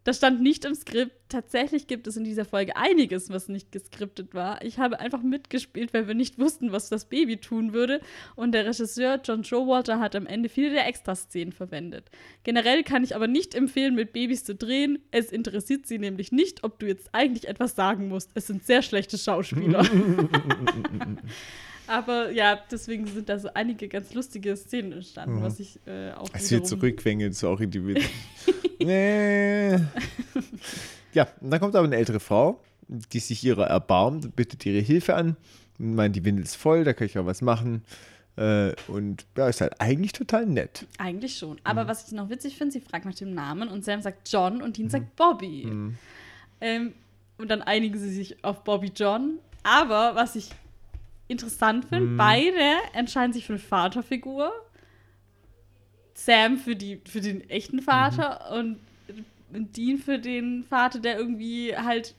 das stand nicht im Skript. Tatsächlich gibt es in dieser Folge einiges, was nicht geskriptet war. Ich habe einfach mitgespielt, weil wir nicht wussten, was das Baby tun würde. Und der Regisseur John Showalter hat am Ende viele der Extraszenen verwendet. Generell kann ich aber nicht empfehlen, mit Babys zu drehen. Es interessiert sie nämlich nicht, ob du jetzt eigentlich etwas sagen musst. Es sind sehr schlechte Schauspieler. *laughs* *laughs* aber ja, deswegen sind da so einige ganz lustige Szenen entstanden, Mhm. was ich äh, auch zurückquengelt, so auch in die Witze. *laughs* nee. Ja, und dann kommt aber eine ältere Frau, die sich ihrer erbarmt und bittet ihre Hilfe an. Und meint, die Windel ist voll, da kann ich auch was machen. Äh, und ja, ist halt eigentlich total nett. Eigentlich schon. Aber Mhm. was ich noch witzig finde, sie fragt nach dem Namen und Sam sagt John und Dean sagt Bobby. Mhm. Ähm, und dann einigen sie sich auf Bobby John. Aber was ich interessant finde, Mhm. beide entscheiden sich für eine Vaterfigur. Sam für, die, für den echten Vater und Dean für den Vater, der irgendwie halt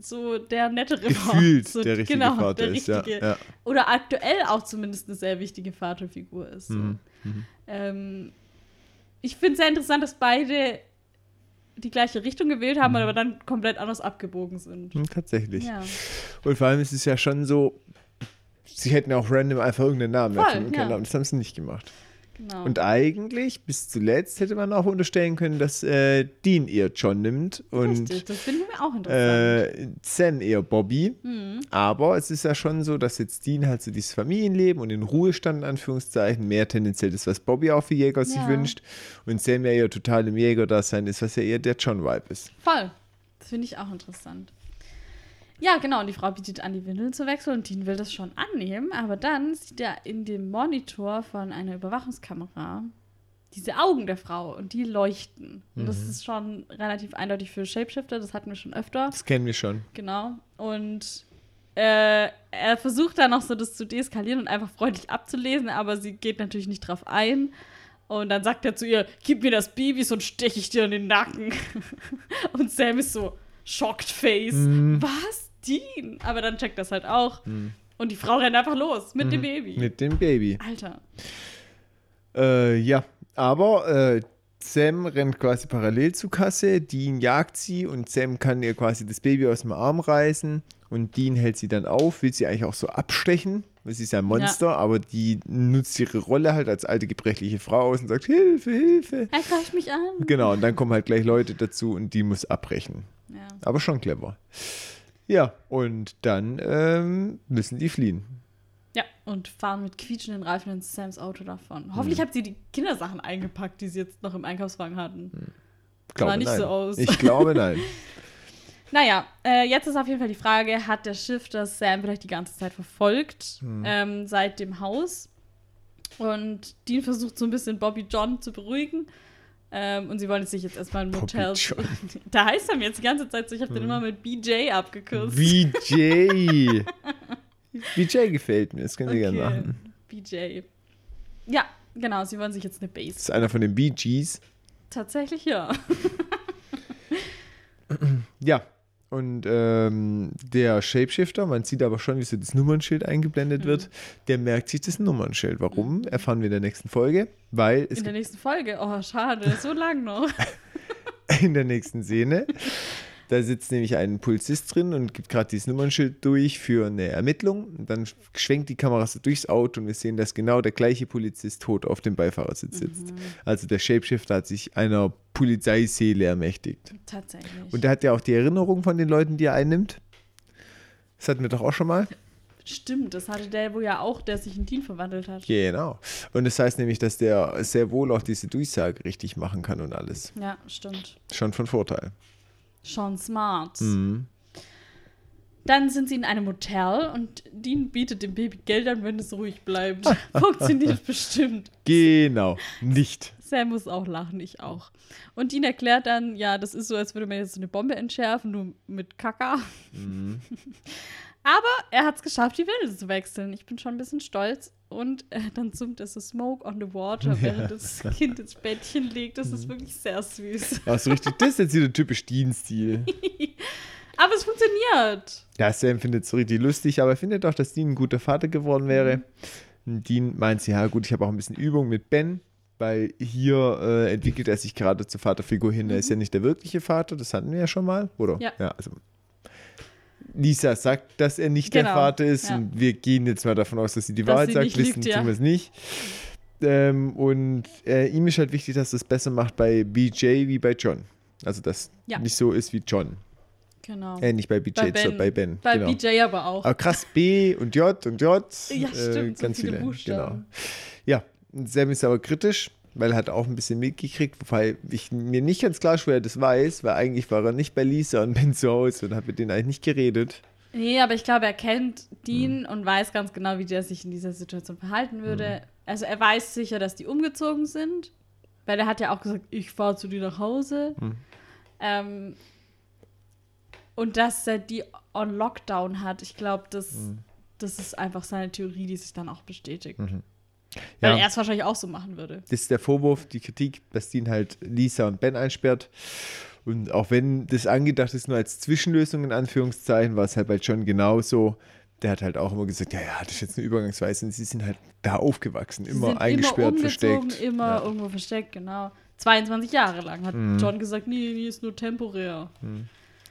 so der nettere war. Gefühlt so, der richtige genau, Vater der ist, ja, richtige- ja. Oder aktuell auch zumindest eine sehr wichtige Vaterfigur ist. So. Mhm, Ähm, ich finde es sehr interessant, dass beide die gleiche Richtung gewählt haben, aber dann komplett anders abgebogen sind. Hm, Tatsächlich. Ja. Und vor allem ist es ja schon so, sie hätten auch random einfach irgendeinen Namen Voll, erfinden können, ja. aber das haben sie nicht gemacht. Genau. Und eigentlich, bis zuletzt, hätte man auch unterstellen können, dass äh, Dean eher John nimmt und Richtig, das finden wir auch interessant. äh, Zen eher Bobby. Mhm. Aber es ist ja schon so, dass jetzt Dean halt so dieses Familienleben und den Ruhestand in Anführungszeichen mehr tendenziell das, was Bobby auch für Jäger sich Ja. wünscht. Und Sam ja eher total im Jäger-Dasein ist, was ja eher der John-Vibe ist. Voll. Das finde ich auch interessant. Ja, genau. Und die Frau bietet an, die Windeln zu wechseln und Dean will das schon annehmen. Aber dann sieht er in dem Monitor von einer Überwachungskamera diese Augen der Frau und die leuchten. Und das ist schon relativ eindeutig für Shapeshifter. Das hatten wir schon öfter. Das kennen wir schon. Genau. Und äh, er versucht dann noch so das zu deeskalieren und einfach freundlich abzulesen, aber sie geht natürlich nicht drauf ein. Und dann sagt er zu ihr, gib mir das Baby, sonst steche ich dir in den Nacken. *laughs* und Sam ist so, shocked face. Was? Dean? Aber dann checkt das halt auch. Und die Frau rennt einfach los mit dem Baby. Mit dem Baby. Alter. Äh, ja, aber äh, Sam rennt quasi parallel zur Kasse, Dean jagt sie und Sam kann ihr quasi das Baby aus dem Arm reißen und Dean hält sie dann auf, will sie eigentlich auch so abstechen, sie ist ja ein Monster, aber die nutzt ihre Rolle halt als alte gebrechliche Frau aus und sagt Hilfe, Hilfe. Er greift mich an. Genau, und dann kommen halt gleich Leute dazu und Dean muss abbrechen. Ja. Aber schon clever. Ja, und dann ähm, müssen die fliehen. Ja, und fahren mit quietschenden Reifen in Sams Auto davon. Hoffentlich hat sie die Kindersachen eingepackt, die sie jetzt noch im Einkaufswagen hatten. Glaube, nicht nein. so aus. Ich glaube, nein. *laughs* Naja, äh, jetzt ist auf jeden Fall die Frage, hat der Schiff das Sam vielleicht die ganze Zeit verfolgt, ähm, seit dem Haus? Und Dean versucht so ein bisschen Bobby John zu beruhigen. Ähm, und sie wollen sich jetzt erstmal ein Motel. Da heißt er mir jetzt die ganze Zeit so, ich habe den immer mit BJ abgekürzt. VJ. VJ *laughs* gefällt mir, das können Sie gerne machen. BJ. Ja, genau, sie wollen sich jetzt eine Das Base. ist einer von den Bee Gees. Tatsächlich ja. Ja. Und ähm, der Shapeshifter, man sieht aber schon, wie so das Nummernschild eingeblendet Mhm. wird, der merkt sich das Nummernschild. Warum? Erfahren wir in der nächsten Folge, weil es In der nächsten Folge. Oh, schade, so lang noch. *laughs* in der nächsten Szene. Da sitzt nämlich ein Polizist drin und gibt gerade dieses Nummernschild durch für eine Ermittlung. Und dann schwenkt die Kamera so durchs Auto und wir sehen, dass genau der gleiche Polizist tot auf dem Beifahrersitz sitzt. Also der Shapeshifter hat sich einer Polizeiseele ermächtigt. Tatsächlich. Und der hat ja auch die Erinnerung von den Leuten, die er einnimmt. Das hatten wir doch auch schon mal. Stimmt, das hatte der, wo ja auch, der sich in Dean verwandelt hat. Genau. Und das heißt nämlich, dass der sehr wohl auch diese Durchsage richtig machen kann und alles. Ja, stimmt. Schon von Vorteil. Schon smart. Mhm. Dann sind sie in einem Hotel und Dean bietet dem Baby Geld an, wenn es ruhig bleibt. *laughs* Funktioniert *laughs* bestimmt. Genau. Nicht. Sam muss auch lachen, ich auch. Und Dean erklärt dann, ja, das ist so, als würde man jetzt eine Bombe entschärfen, nur mit Kaka. *laughs* Aber er hat es geschafft, die Winde zu wechseln. Ich bin schon ein bisschen stolz. Und äh, dann zoomt er so Smoke on the Water, während das Kind ins Bettchen legt. Das ist wirklich sehr süß. Ach so richtig, das ist jetzt wieder typisch Dean-Stil. *laughs* Aber es funktioniert. Ja, Sam findet es so richtig lustig, aber er findet auch, dass Dean ein guter Vater geworden wäre. Und Dean meint sie, ja gut, ich habe auch ein bisschen Übung mit Ben, weil hier äh, entwickelt er sich gerade zur Vaterfigur hin. Er ist ja nicht der wirkliche Vater, das hatten wir ja schon mal, oder? Ja. also Lisa sagt, dass er nicht der Genau, Vater ist ja. und wir gehen jetzt mal davon aus, dass sie die Dass Wahrheit sie sagt, wissen ja. tun wir es nicht. Ähm, und äh, ihm ist halt wichtig, dass es besser macht bei BJ wie bei John. Also, dass Ja. nicht so ist wie John. Genau. Äh, nicht bei BJ, Bei sondern Ben. bei Ben. Bei genau. BJ aber auch. Aber krass, B und J und J. Ja, äh, stimmt, so ganz viele viele. Buchstaben. Genau. Ja, Sam ist aber kritisch, weil er hat auch ein bisschen mitgekriegt, wobei ich mir nicht ganz klar schwer das weiß, weil eigentlich war er nicht bei Lisa und Ben zu Hause und hat mit denen eigentlich nicht geredet. Nee, aber ich glaube, er kennt Dean und weiß ganz genau, wie der sich in dieser Situation verhalten würde. Also er weiß sicher, dass die umgezogen sind, weil er hat ja auch gesagt, ich fahre zu dir nach Hause. Ähm, und dass er die on Lockdown hat, ich glaube, das, das ist einfach seine Theorie, die sich dann auch bestätigt. Weil Ja. er es wahrscheinlich auch so machen würde. Das ist der Vorwurf, die Kritik, dass Dean halt Lisa und Ben einsperrt. Und auch wenn das angedacht ist, nur als Zwischenlösung in Anführungszeichen, war es halt bei John genauso. Der hat halt auch immer gesagt, ja, ja, das ist jetzt eine Übergangsweise. Und sie sind halt da aufgewachsen, Sie immer eingesperrt, immer versteckt. Immer Ja. irgendwo versteckt, genau. 22 Jahre lang hat Mhm. John gesagt, nee, nee, ist nur temporär.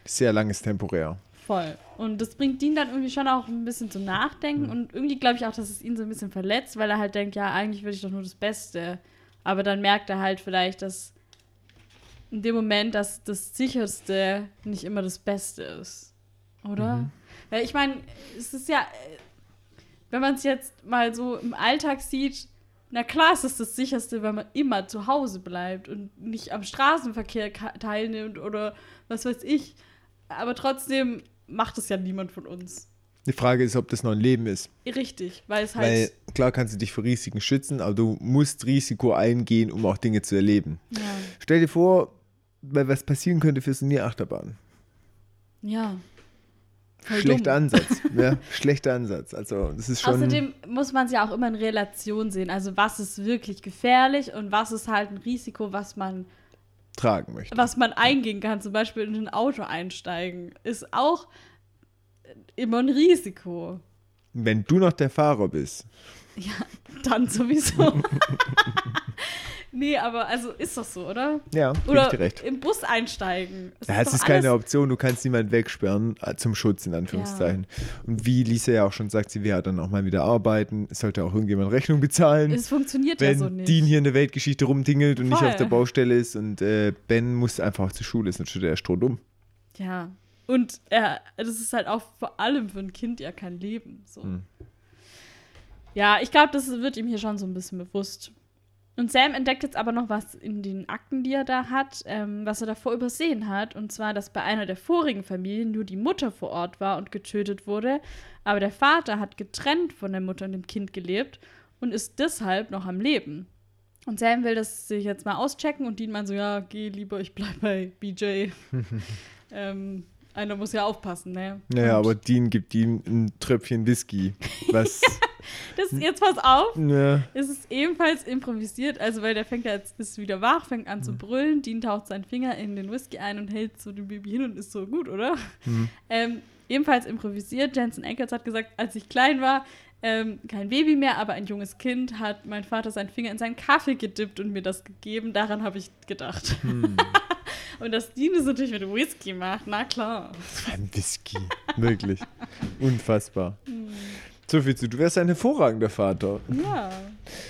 Sehr langes temporär. Voll. Und das bringt ihn dann irgendwie schon auch ein bisschen zum Nachdenken. Und irgendwie glaube ich auch, dass es ihn so ein bisschen verletzt, weil er halt denkt, ja, eigentlich will ich doch nur das Beste. Aber dann merkt er halt vielleicht, dass in dem Moment, dass das Sicherste nicht immer das Beste ist. Oder? Weil ich meine, es ist ja, wenn man es jetzt mal so im Alltag sieht, na klar ist es das Sicherste, wenn man immer zu Hause bleibt und nicht am Straßenverkehr teilnimmt oder was weiß ich. Aber trotzdem macht es ja niemand von uns. Die Frage ist, ob das noch ein Leben ist. Richtig, weil es Weil halt. klar kannst du dich vor Risiken schützen, aber du musst Risiko eingehen, um auch Dinge zu erleben. ja. Stell dir vor, weil was passieren könnte für so eine Achterbahn. ja. Voll Schlechter dumm. Ansatz. *laughs* ja, schlechter Ansatz. Also das ist schon. Außerdem muss man es ja auch immer in Relation sehen. Also was ist wirklich gefährlich und was ist halt ein Risiko, was man, tragen möchte. was man eingehen kann. Zum Beispiel in ein Auto einsteigen. Ist auch immer ein Risiko. Wenn du noch der Fahrer bist, Ja, dann sowieso. *laughs* nee, aber also ist doch so, oder? ja, Oder im Bus einsteigen. Es Ja, es doch ist keine Option, du kannst niemanden wegsperren, äh, zum Schutz in Anführungszeichen. Und wie Lisa ja auch schon sagt, sie will ja dann auch mal wieder arbeiten, es sollte auch irgendjemand Rechnung bezahlen. Es funktioniert ja wenn so nicht. Dean hier in der Weltgeschichte rumtingelt und nicht Voll. auf der Baustelle ist und äh, Ben muss einfach zur Schule, ist natürlich der strohdumm. Ja. Und er, das ist halt auch vor allem für ein Kind ja kein Leben. So. Hm. Ja, ich glaube, das wird ihm hier schon so ein bisschen bewusst. Und Sam entdeckt jetzt aber noch was in den Akten, die er da hat, ähm, was er davor übersehen hat. Und zwar, dass bei einer der vorigen Familien nur die Mutter vor Ort war und getötet wurde. Aber der Vater hat getrennt von der Mutter und dem Kind gelebt und ist deshalb noch am Leben. Und Sam will das sich jetzt mal auschecken und Dean meint so, ja, geh lieber, ich bleib bei BJ. *laughs* ähm, einer muss ja aufpassen, ne? Naja, Und aber Dean gibt ihm ein Tröpfchen Whisky. Was. *laughs* Das, jetzt pass auf, ja, es ist ebenfalls improvisiert, also weil der fängt ja jetzt, ist wieder wach, fängt an zu brüllen, Dean taucht seinen Finger in den Whisky ein und hält so dem Baby hin und ist so gut, oder? Ähm, ebenfalls improvisiert, Jensen Ackers hat gesagt, als ich klein war, ähm, kein Baby mehr, aber ein junges Kind, hat mein Vater seinen Finger in seinen Kaffee gedippt und mir das gegeben. Daran habe ich gedacht. *laughs* und dass Dean das natürlich mit Whisky macht, na klar. ein Whisky. Wirklich. Unfassbar. Hm. So viel zu. Du wärst ein hervorragender Vater. Ja,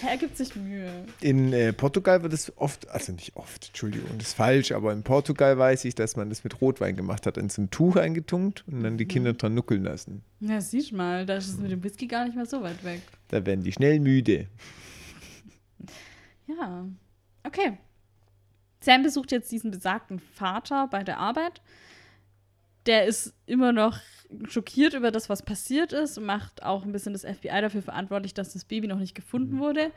er gibt sich Mühe. In äh, Portugal wird es oft, also nicht oft, Entschuldigung, das ist falsch, aber in Portugal weiß ich, dass man das mit Rotwein gemacht hat, in so ein Tuch eingetunkt und dann die Kinder dran nuckeln lassen. Ja, siehst mal, da ist es mit dem Whisky gar nicht mehr so weit weg. Da werden die schnell müde. Ja, okay. Sam besucht jetzt diesen besagten Vater bei der Arbeit. Der ist immer noch schockiert über das, was passiert ist und macht auch ein bisschen das FBI dafür verantwortlich, dass das Baby noch nicht gefunden wurde.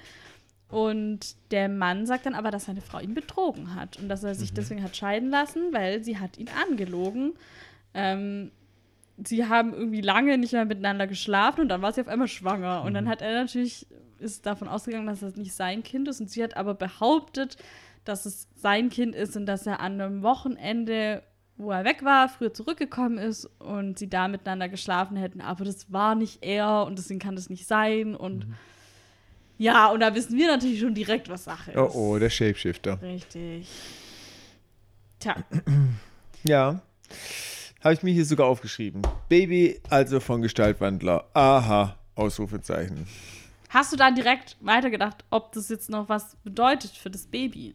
Und der Mann sagt dann aber, dass seine Frau ihn betrogen hat und dass er sich deswegen hat scheiden lassen, weil sie hat ihn angelogen. Ähm, sie haben irgendwie lange nicht mehr miteinander geschlafen und dann war sie auf einmal schwanger. Und Mhm. dann hat er natürlich, ist davon ausgegangen, dass das nicht sein Kind ist. Und sie hat aber behauptet, dass es sein Kind ist und dass er an einem Wochenende, wo er weg war, früher zurückgekommen ist und sie da miteinander geschlafen hätten. Aber das war nicht er und deswegen kann das nicht sein. Und Mhm. ja, und da wissen wir natürlich schon direkt, was Sache ist. Oh, oh, der Shapeshifter. Richtig. Tja, *clears throat* Ja. Habe ich mir hier sogar aufgeschrieben. Baby, also von Gestaltwandler. Aha, Ausrufezeichen. hast du dann direkt weitergedacht, ob das jetzt noch was bedeutet für das Baby?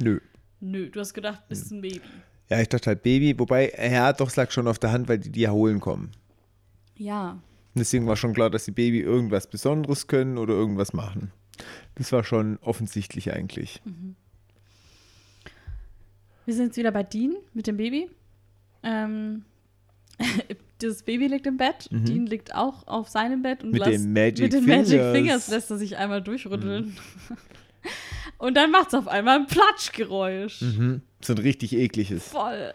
Nö. Nö, du hast gedacht, ist ein Baby. Ja, ich dachte halt Baby, wobei, ja, doch, es lag schon auf der Hand, weil die die ja holen kommen. Ja. Und deswegen war schon klar, dass die Baby irgendwas Besonderes können oder irgendwas machen. Das war schon offensichtlich eigentlich. Wir sind jetzt wieder bei Dean mit dem Baby. Ähm, *laughs* das Baby liegt im Bett. Dean liegt auch auf seinem Bett und Mhm. Mit lässt- den Magic mit den Magic Fingers. Fingers lässt er sich einmal durchrütteln. *laughs* Und dann macht es auf einmal ein Platschgeräusch. Mhm. So ein richtig ekliges. Voll.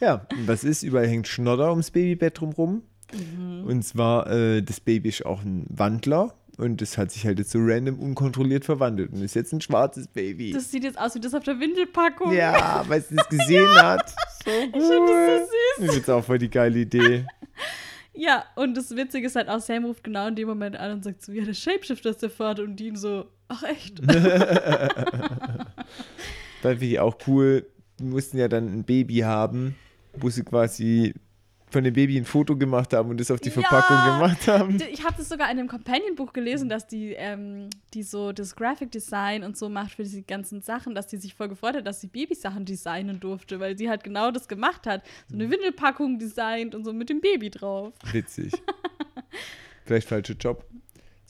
Ja, und was ist? Überall hängt Schnodder ums Babybett drumrum. Mhm. Und zwar, äh, das Baby ist auch ein Wandler. Und das hat sich halt jetzt so random unkontrolliert verwandelt. Und ist jetzt ein schwarzes Baby. Das sieht jetzt aus wie das auf der Windelpackung. ja, weil sie es *laughs* gesehen hat. So cool. Ich finde das so süß. Ich finde jetzt auch voll die geile Idee. *laughs* Ja, und das Witzige ist halt auch, Sam ruft genau in dem Moment an und sagt so, ja, der Shapeshifter ist der Vater. Und Dean so, ach echt? *laughs* Dann finde ich auch cool. Die mussten ja dann ein Baby haben, wo sie quasi von dem Baby ein Foto gemacht haben und das auf die Ja! Verpackung gemacht haben. Ich habe das sogar in einem Companion-Buch gelesen, dass die, ähm, die so das Graphic Design und so macht für diese ganzen Sachen, dass die sich voll gefreut hat, dass sie Babysachen designen durfte, weil sie halt genau das gemacht hat. So eine Windelpackung designt und so mit dem Baby drauf. Witzig. *laughs* Vielleicht falscher Job.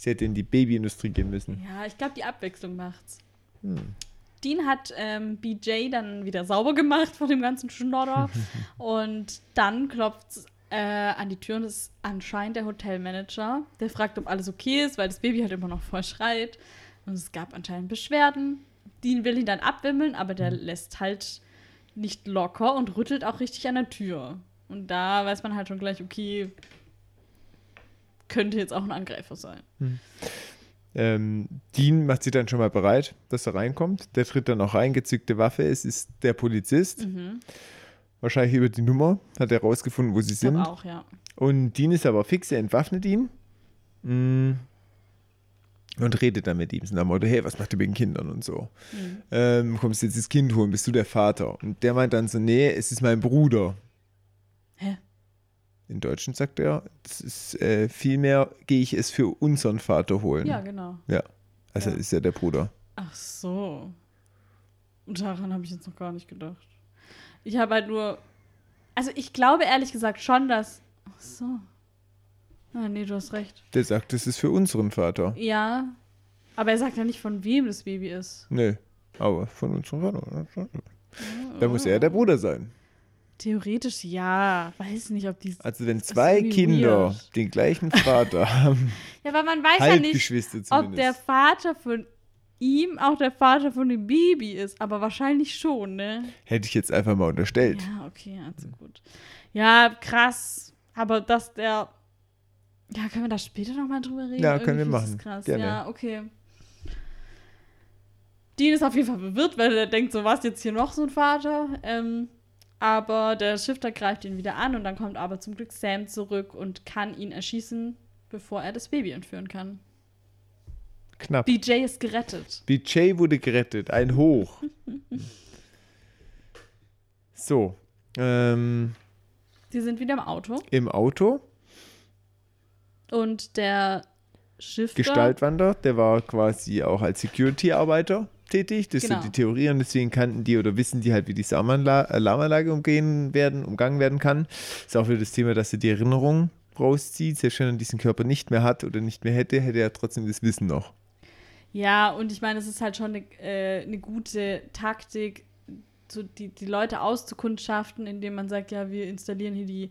Sie hätte in die Babyindustrie gehen müssen. Ja, ich glaube, die Abwechslung macht's. Hm. Dean hat ähm, BJ dann wieder sauber gemacht von dem ganzen Schnodder *laughs* und dann klopft äh, an die Tür und es ist anscheinend der Hotelmanager. Der fragt, ob alles okay ist, weil das Baby halt immer noch voll schreit. Und es gab anscheinend Beschwerden. Dean will ihn dann abwimmeln, aber der lässt halt nicht locker und rüttelt auch richtig an der Tür. Und da weiß man halt schon gleich, okay, könnte jetzt auch ein Angreifer sein. Ähm, Dean macht sich dann schon mal bereit, dass er reinkommt. Der tritt dann auch rein, gezückte Waffe. Es ist der Polizist. Mhm. Wahrscheinlich über die Nummer hat er rausgefunden, wo sie Ich sind. auch, ja. Und Dean ist aber fix, er entwaffnet ihn. Mm. Und redet dann mit ihm. Nach dem Motto, hey, was macht ihr mit den Kindern und so. Mhm. Ähm, kommst du jetzt das Kind holen, bist du der Vater? Und der meint dann so, nee, es ist mein Bruder. In Deutschen sagt er, das ist äh, vielmehr gehe ich es für unseren Vater holen. Ja, genau. Ja. Also Ja. ist ja der Bruder. Ach so. Daran habe ich jetzt noch gar nicht gedacht. Ich habe halt nur. Also ich glaube ehrlich gesagt schon, dass. Ach so. Ah, nee, du hast recht. Der sagt, das ist für unseren Vater. Ja. Aber er sagt ja nicht, von wem das Baby ist. Nö. Aber von unserem Vater. Da muss er der Bruder sein. Theoretisch ja. Weiß nicht, ob die. Also wenn ist zwei Kinder weird. den gleichen Vater *laughs* haben, Ja, aber man weiß ja nicht, ob der Vater von ihm auch der Vater von dem Baby ist. Aber wahrscheinlich schon, ne? Hätte ich jetzt einfach mal unterstellt. Ja, okay, also gut. Ja, krass. Aber dass der. Ja, können wir da später nochmal drüber reden? Ja, können wir Irgendwie ist machen. das Krass. Gerne. Ja, okay. Dean ist auf jeden Fall verwirrt, weil er denkt, so was jetzt hier noch so ein Vater. Ähm, aber der Shifter greift ihn wieder an und dann kommt aber zum Glück Sam zurück und kann ihn erschießen, bevor er das Baby entführen kann. Knapp. BJ ist gerettet. BJ wurde gerettet. Ein Hoch. *laughs* So. Ähm, Sie sind wieder im Auto Im Auto. und der Shifter. Gestaltwander, der war quasi auch als Security-Arbeiter tätig. Das Genau. sind die Theorien, deswegen kannten die oder wissen die halt, wie die Alarmanla- Alarmanlage umgehen werden, umgangen werden kann. Ist auch wieder das Thema, dass er die Erinnerung rauszieht. Selbst wenn er diesen Körper nicht mehr hat oder nicht mehr hätte, hätte er trotzdem das Wissen noch. Ja, und ich meine, es ist halt schon eine, äh, eine gute Taktik, so die, die Leute auszukundschaften, indem man sagt, ja, wir installieren hier die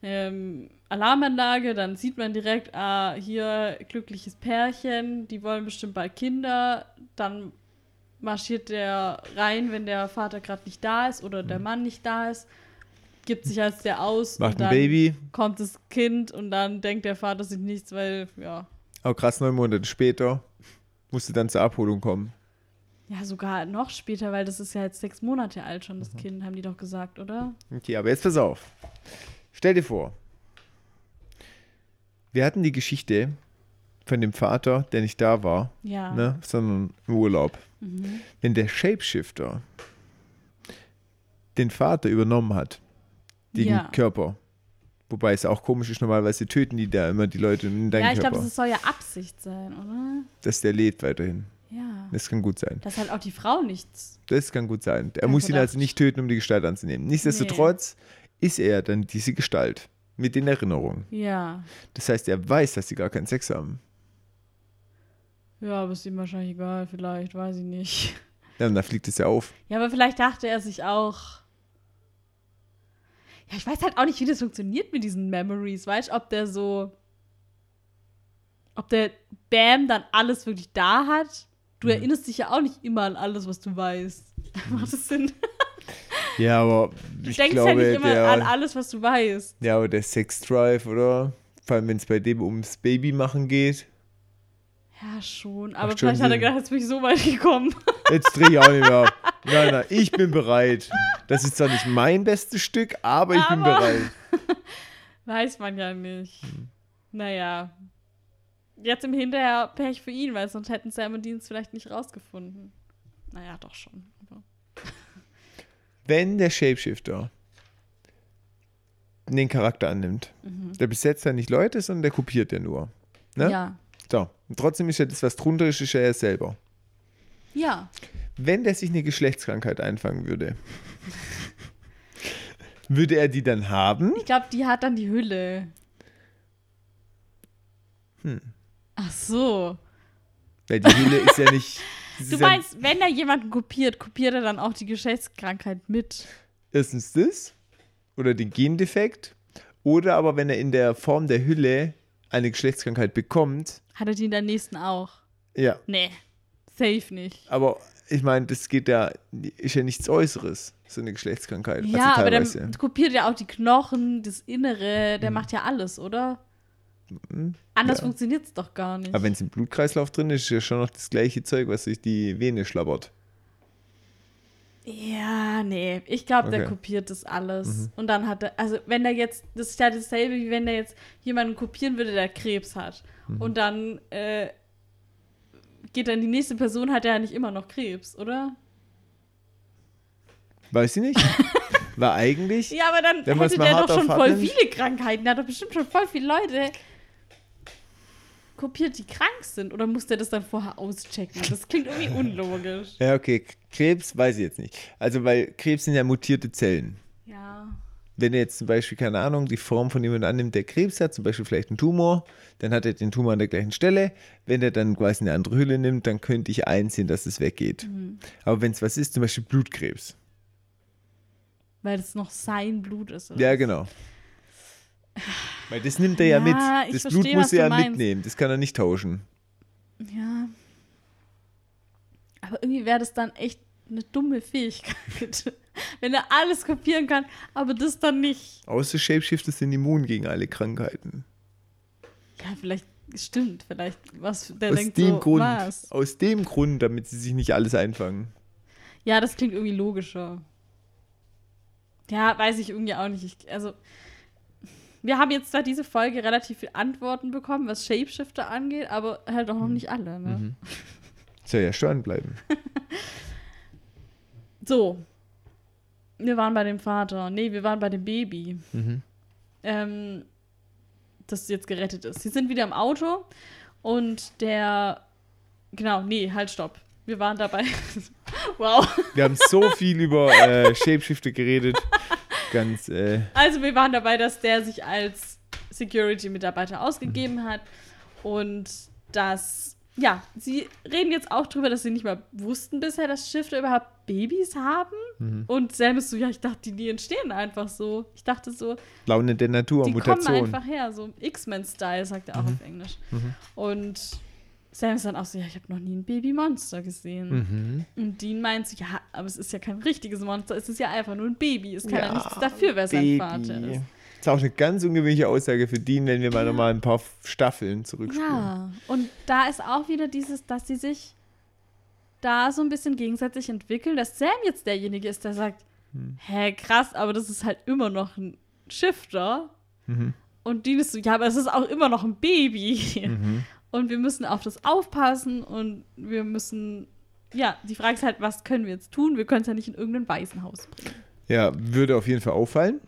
ähm, Alarmanlage, dann sieht man direkt, ah, hier glückliches Pärchen, die wollen bestimmt bald Kinder, dann marschiert der rein, wenn der Vater gerade nicht da ist oder der Mann nicht da ist. gibt sich als der aus Macht und ein dann Baby. kommt das Kind und dann denkt der Vater sich nichts, weil, ja. Auch krass, neun Monate später musste dann zur Abholung kommen. Ja, sogar noch später, weil das ist ja jetzt sechs Monate alt schon, das Kind, haben die doch gesagt, oder? Okay, aber jetzt pass auf. Stell dir vor, wir hatten die Geschichte von dem Vater, der nicht da war, Ja. ne, sondern im Urlaub. Mhm. Wenn der Shapeshifter den Vater übernommen hat, den Ja. Körper, wobei es auch komisch ist, normalerweise töten die da immer die Leute in deinen Ja, ich glaube, das soll ja Absicht sein, oder? dass der lebt weiterhin. Ja. Das kann gut sein. Dass halt auch die Frau nichts. Das kann gut sein. Er muss ihn also nicht töten, um die Gestalt anzunehmen. Nichtsdestotrotz ist er dann diese Gestalt mit den Erinnerungen. Ja. Das heißt, er weiß, dass sie gar keinen Sex haben. Ja, aber ist ihm wahrscheinlich egal, vielleicht, weiß ich nicht. Ja, und dann fliegt es ja auf. Ja, aber vielleicht dachte er sich auch. Ja, ich weiß halt auch nicht, wie das funktioniert mit diesen Memories. Weißt du, ob der so. Ob der Bam dann alles wirklich da hat? Du Mhm. erinnerst dich ja auch nicht immer an alles, was du weißt. *laughs* Macht das Sinn? Ja, aber Du ich denkst glaube, ja nicht immer der, an alles, was du weißt. ja, aber der Sex Drive, oder? Vor allem, wenn es bei dem ums Baby machen geht. Ja, schon. Aber schon vielleicht hat er gedacht, jetzt bin ich so weit gekommen. *laughs* Jetzt drehe ich auch nicht mehr. Nein, nein, *laughs* ich bin bereit. Das ist zwar nicht mein bestes Stück, aber ich bin Aber- bereit. *laughs* Weiß man ja nicht. Hm. Naja. Jetzt im Hinterher Pech für ihn, weil sonst hätten Sam und Dienst vielleicht nicht rausgefunden. Naja, doch schon. Wenn der Shapeshifter den Charakter annimmt, der besetzt ja nicht Leute, sondern der kopiert ja nur. Ne? Ja. So. Und trotzdem ist ja das, was drunter ist, ist ja er selber. Ja. Wenn der sich eine Geschlechtskrankheit einfangen würde, *laughs* würde er die dann haben? Ich glaube, die hat dann die Hülle. Hm. Ach so. Weil die Hülle ist ja *laughs* nicht. Du ist ja meinst, wenn er jemanden kopiert, kopiert er dann auch die Geschlechtskrankheit mit? erstens das oder den Gendefekt oder aber wenn er in der Form der Hülle eine Geschlechtskrankheit bekommt, Hat er die in der nächsten auch? ja, Nee. Safe nicht. aber ich meine, das geht ja, ist ja nichts Äußeres, so eine Geschlechtskrankheit. Ja, also aber der kopiert ja auch die Knochen, das Innere, Mhm. der macht ja alles, oder? Anders ja. funktioniert es doch gar nicht. aber wenn es im Blutkreislauf drin ist, ist ja schon noch das gleiche Zeug, was sich die Vene schlabbert. Ja, nee. Ich glaube, der Okay. Mhm. kopiert das alles. Und dann hat er, also wenn er jetzt, das ist ja dasselbe, wie wenn er jetzt jemanden kopieren würde, der Krebs hat. Mhm. Und dann äh, geht dann die nächste Person, hat er ja nicht immer noch Krebs, oder? Weiß ich nicht. War eigentlich. *laughs* Ja, aber dann hätte der doch schon voll nimmt. viele Krankheiten. Der hat doch bestimmt schon voll viele Leute kopiert, die krank sind. Oder muss der das dann vorher auschecken? Das klingt irgendwie *laughs* unlogisch. Ja, okay. Krebs weiß ich jetzt nicht. Also, weil Krebs sind ja mutierte Zellen. Ja. wenn er jetzt zum Beispiel, keine Ahnung, die Form von jemandem annimmt, der Krebs hat, zum Beispiel vielleicht einen Tumor, dann hat er den Tumor an der gleichen Stelle. Wenn er dann quasi eine andere Hülle nimmt, dann könnte ich einsehen, dass es weggeht. Mhm. Aber wenn es was ist, zum Beispiel Blutkrebs. Weil das noch sein Blut ist. Oder? Ja, genau. Weil das nimmt er ja, Ja, mit. Das Blut muss er ja meinst. mitnehmen. Das kann er nicht tauschen. Ja. Aber irgendwie wäre das dann echt eine dumme Fähigkeit. *laughs* Wenn er alles kopieren kann, aber das dann nicht. Außer Shapeshifter sind immun gegen alle Krankheiten. Ja, vielleicht stimmt, vielleicht was der Aus denkt dem so, Grund. was? Aus dem Grund, damit sie sich nicht alles einfangen. Ja, das klingt irgendwie logischer. Ja, weiß ich irgendwie auch nicht. Ich, also, wir haben jetzt zwar diese Folge relativ viele Antworten bekommen, was Shapeshifter angeht, aber halt auch noch nicht alle. Ne? Mhm. Soll ja steuern bleiben. *laughs* So. Wir waren bei dem Vater. Nee, wir waren bei dem Baby. Mhm. Ähm, das jetzt gerettet ist. Sie sind wieder im Auto und der. Genau, nee, halt, stopp. Wir waren dabei. *laughs* wow. Wir haben so viel über äh, Shapeshifter geredet. *laughs* Ganz, äh, Also, wir waren dabei, dass der sich als Security-Mitarbeiter ausgegeben hat und dass. Ja, sie reden jetzt auch drüber, dass sie nicht mal wussten bisher, dass Schiffe überhaupt Babys haben. Mhm. Und Sam ist so, ja, ich dachte, die, die entstehen einfach so. Ich dachte so, Laune der Natur, die Mutation. kommen einfach her, so X-Men-Style, sagt er auch auf Englisch. Und Sam ist dann auch so, ja, ich habe noch nie ein Babymonster gesehen. Mhm. Und Dean meint so, ja, aber es ist ja kein richtiges Monster, es ist ja einfach nur ein Baby. Es kann ja, Ja, nichts dafür, wer sein Vater ist. Das ist auch eine ganz ungewöhnliche Aussage für Dean, wenn wir mal nochmal ein paar Staffeln zurückspulen. Ja, und da ist auch wieder dieses, dass sie sich da so ein bisschen gegenseitig entwickeln, dass Sam jetzt derjenige ist, der sagt, Hm. hä, krass, aber das ist halt immer noch ein Shifter. Mhm. Und Dean ist so, ja, aber es ist auch immer noch ein Baby. Mhm. Und wir müssen auf das aufpassen und wir müssen, ja, die Frage ist halt, was können wir jetzt tun? Wir können es ja nicht in irgendein Waisenhaus bringen. Ja, würde auf jeden Fall auffallen.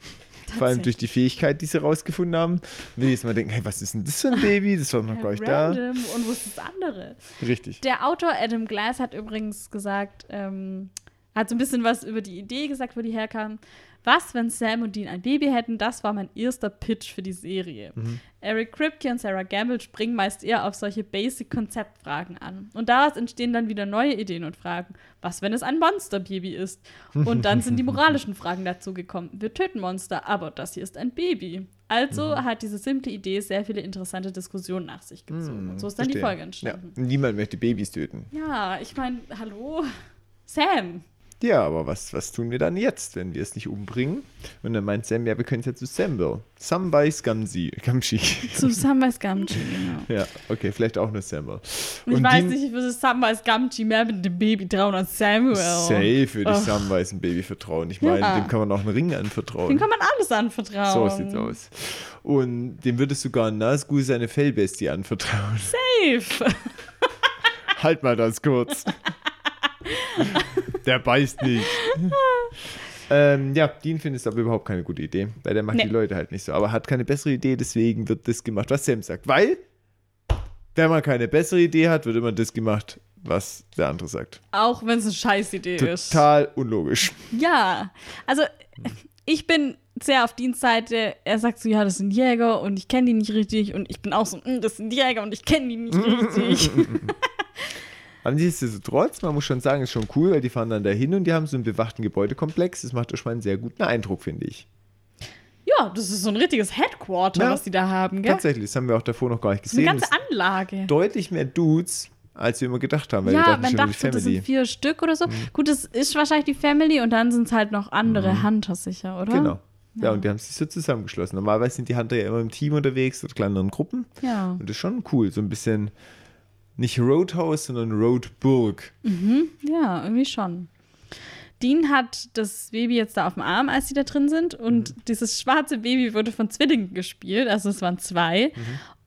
Vor allem durch die Fähigkeit, die sie rausgefunden haben. Wenn die jetzt mal denken, hey, was ist denn das für ein Baby? Das war noch Ja, gar nicht da. Und wo ist das andere? Richtig. Der Autor Adam Glass hat übrigens gesagt, ähm, hat so ein bisschen was über die Idee gesagt, wo die herkam. Was, wenn Sam und Dean ein Baby hätten? Das war mein erster Pitch für die Serie. Eric Kripke und Sarah Gamble springen meist eher auf solche Basic-Konzeptfragen an. Und daraus entstehen dann wieder neue Ideen und Fragen. Was, wenn es ein Monsterbaby ist? Und dann sind die *laughs* moralischen Fragen dazu gekommen. Wir töten Monster, aber das hier ist ein Baby. Also hat diese simple Idee sehr viele interessante Diskussionen nach sich gezogen. Und so ist dann die Verstehe. Folge Ja. entstanden. Niemand möchte Babys töten. Ja, ich meine, hallo? Sam. Ja, aber was, was tun wir dann jetzt, wenn wir es nicht umbringen? Und dann meint Sam, ja, wir können es ja zu Sambo. Sambai Gamzi. Gamshi. Zu Samwise Gamgee, genau. *laughs* ja, okay, vielleicht auch nur Sambo. Und ich weiß nicht, ich würde Samwise Gamgee mehr mit dem Baby trauen als Samuel. Safe würde ich Ugh. Samwise ein Baby vertrauen. Ich meine, Ja. dem kann man auch einen Ring anvertrauen. Dem kann man alles so anvertrauen. sieht's aus. Und dem würdest sogar ein Nazgul seine Fellbestie anvertrauen. Safe. halt mal das kurz. *laughs* der beißt nicht. *laughs* ähm, ja, Dean findet es aber überhaupt keine gute Idee, weil der macht Nee. die Leute halt nicht so. Aber hat keine bessere Idee, deswegen wird das gemacht, was Sam sagt. Weil, wenn man keine bessere Idee hat, wird immer das gemacht, was der andere sagt. Auch wenn es eine Scheißidee ist. Total unlogisch. Ja. Also, ich bin sehr auf Dienstseite. Er sagt so, ja, das sind Jäger und ich kenne die nicht richtig. Und ich bin auch so, "Mm, das sind Jäger und ich kenne die nicht *laughs* richtig. *laughs* Aber nichtsdestotrotz, man muss schon sagen, ist schon cool, weil die fahren dann dahin und die haben so einen bewachten Gebäudekomplex. Das macht doch schon mal einen sehr guten Eindruck, finde ich. ja, das ist so ein richtiges Headquarter, Ja. was die da haben, gell? Tatsächlich, das haben wir auch davor noch gar nicht Das ist eine gesehen. ganze Anlage. deutlich mehr Dudes, als wir immer gedacht haben. Weil wir Ja, dachten man dachte, Family. das sind vier Stück oder so. Gut, das ist wahrscheinlich die Family und dann sind es halt noch andere Hunter sicher, oder? Genau. Ja. und die haben sich so zusammengeschlossen. Normalerweise sind die Hunter ja immer im Team unterwegs oder kleineren Gruppen. Ja. Und das ist schon cool. So ein bisschen nicht Roadhouse, sondern Roadburg. Ja, irgendwie schon. Dean hat das Baby jetzt da auf dem Arm, als sie da drin sind. Und dieses schwarze Baby wurde von Zwillingen gespielt. Also es waren zwei.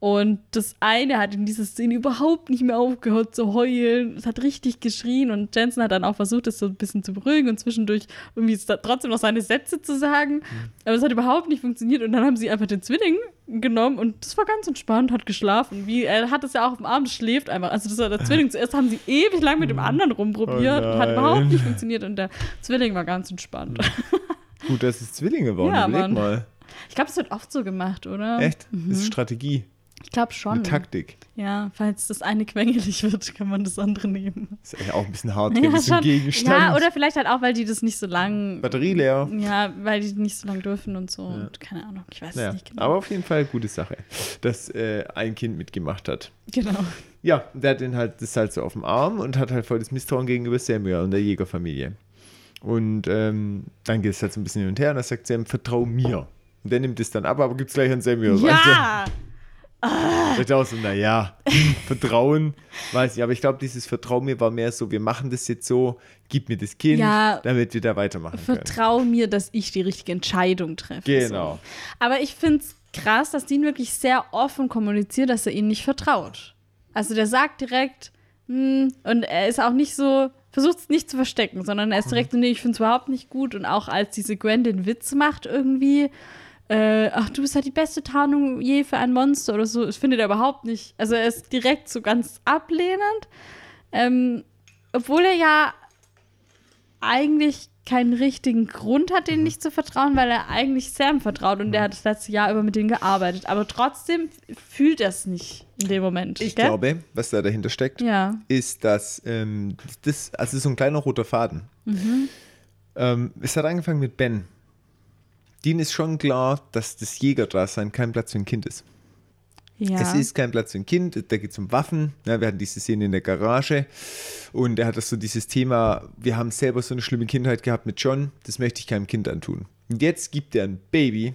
Und das eine hat in dieser Szene überhaupt nicht mehr aufgehört zu heulen. Es hat richtig geschrien. Und Jensen hat dann auch versucht, das so ein bisschen zu beruhigen und zwischendurch irgendwie trotzdem noch seine Sätze zu sagen. Aber es hat überhaupt nicht funktioniert. Und dann haben sie einfach den Zwilling genommen und das war ganz entspannt, hat geschlafen. Wie, er hat es ja auch auf dem Arm, das schläft einfach. Also das war der Zwilling. Zuerst haben sie ewig lang mit dem anderen rumprobiert, Oh hat überhaupt nicht funktioniert und der Zwilling war ganz entspannt. Gut, dass es Zwillinge waren. Ja, Überleg mal. Ich glaube, es wird oft so gemacht, oder? Echt? Das ist Strategie, Ich glaube schon. eine Taktik. Ja, falls das eine quengelig wird, kann man das andere nehmen. Ist eigentlich auch ein bisschen hart, Ja, so ein schon. Gegenstand. ja, oder vielleicht halt auch, weil die das nicht so lang. Batterie leer. Ja, weil die nicht so lang dürfen und so. Und keine Ahnung, ich weiß Naja, es nicht genau. aber auf jeden Fall gute Sache, dass äh, ein Kind mitgemacht hat. genau. Ja, der hat den halt das halt so auf dem Arm und hat halt voll das Misstrauen gegenüber Samuel und der Jägerfamilie. Und ähm, dann geht es halt so ein bisschen hin und her und dann sagt Sam, vertrau mir. Und der nimmt es dann ab, aber gibt es gleich an Samuel. Ja! Weißt du? Ich auch so, naja, Vertrauen, weiß ich. Aber ich glaube, dieses Vertrauen mir war mehr so, wir machen das jetzt so, gib mir das Kind, Ja. damit wir da weitermachen können. Vertrau mir, dass ich die richtige Entscheidung treffe. Genau. So. Aber ich finde es krass, dass Dean wirklich sehr offen kommuniziert, dass er ihnen nicht vertraut. Also der sagt direkt, hm, und er ist auch nicht so, versucht es nicht zu verstecken, sondern er ist direkt so, nee, ich finde es überhaupt nicht gut. Und auch als diese Gwen den Witz macht irgendwie, äh, ach, du bist halt die beste Tarnung je für ein Monster oder so, das findet er überhaupt nicht. Also er ist direkt so ganz ablehnend. Ähm, obwohl er ja eigentlich keinen richtigen Grund hat, denen nicht zu vertrauen, weil er eigentlich Sam vertraut und der hat das letzte Jahr über mit denen gearbeitet. Aber trotzdem fühlt er es nicht in dem Moment. Ich gell? glaube, was da dahinter steckt, Ja. ist, dass ähm, das, also so ein kleiner roter Faden. Mhm. Ähm, es hat angefangen mit Ben. Dean ist schon klar, dass das Jägerdasein kein Platz für ein Kind ist. Ja. Es ist kein Platz für ein Kind, da geht es um Waffen. Ja, wir hatten diese Szene in der Garage und er hat das so dieses Thema, wir haben selber so eine schlimme Kindheit gehabt mit John, das möchte ich keinem Kind antun. Und jetzt gibt er ein Baby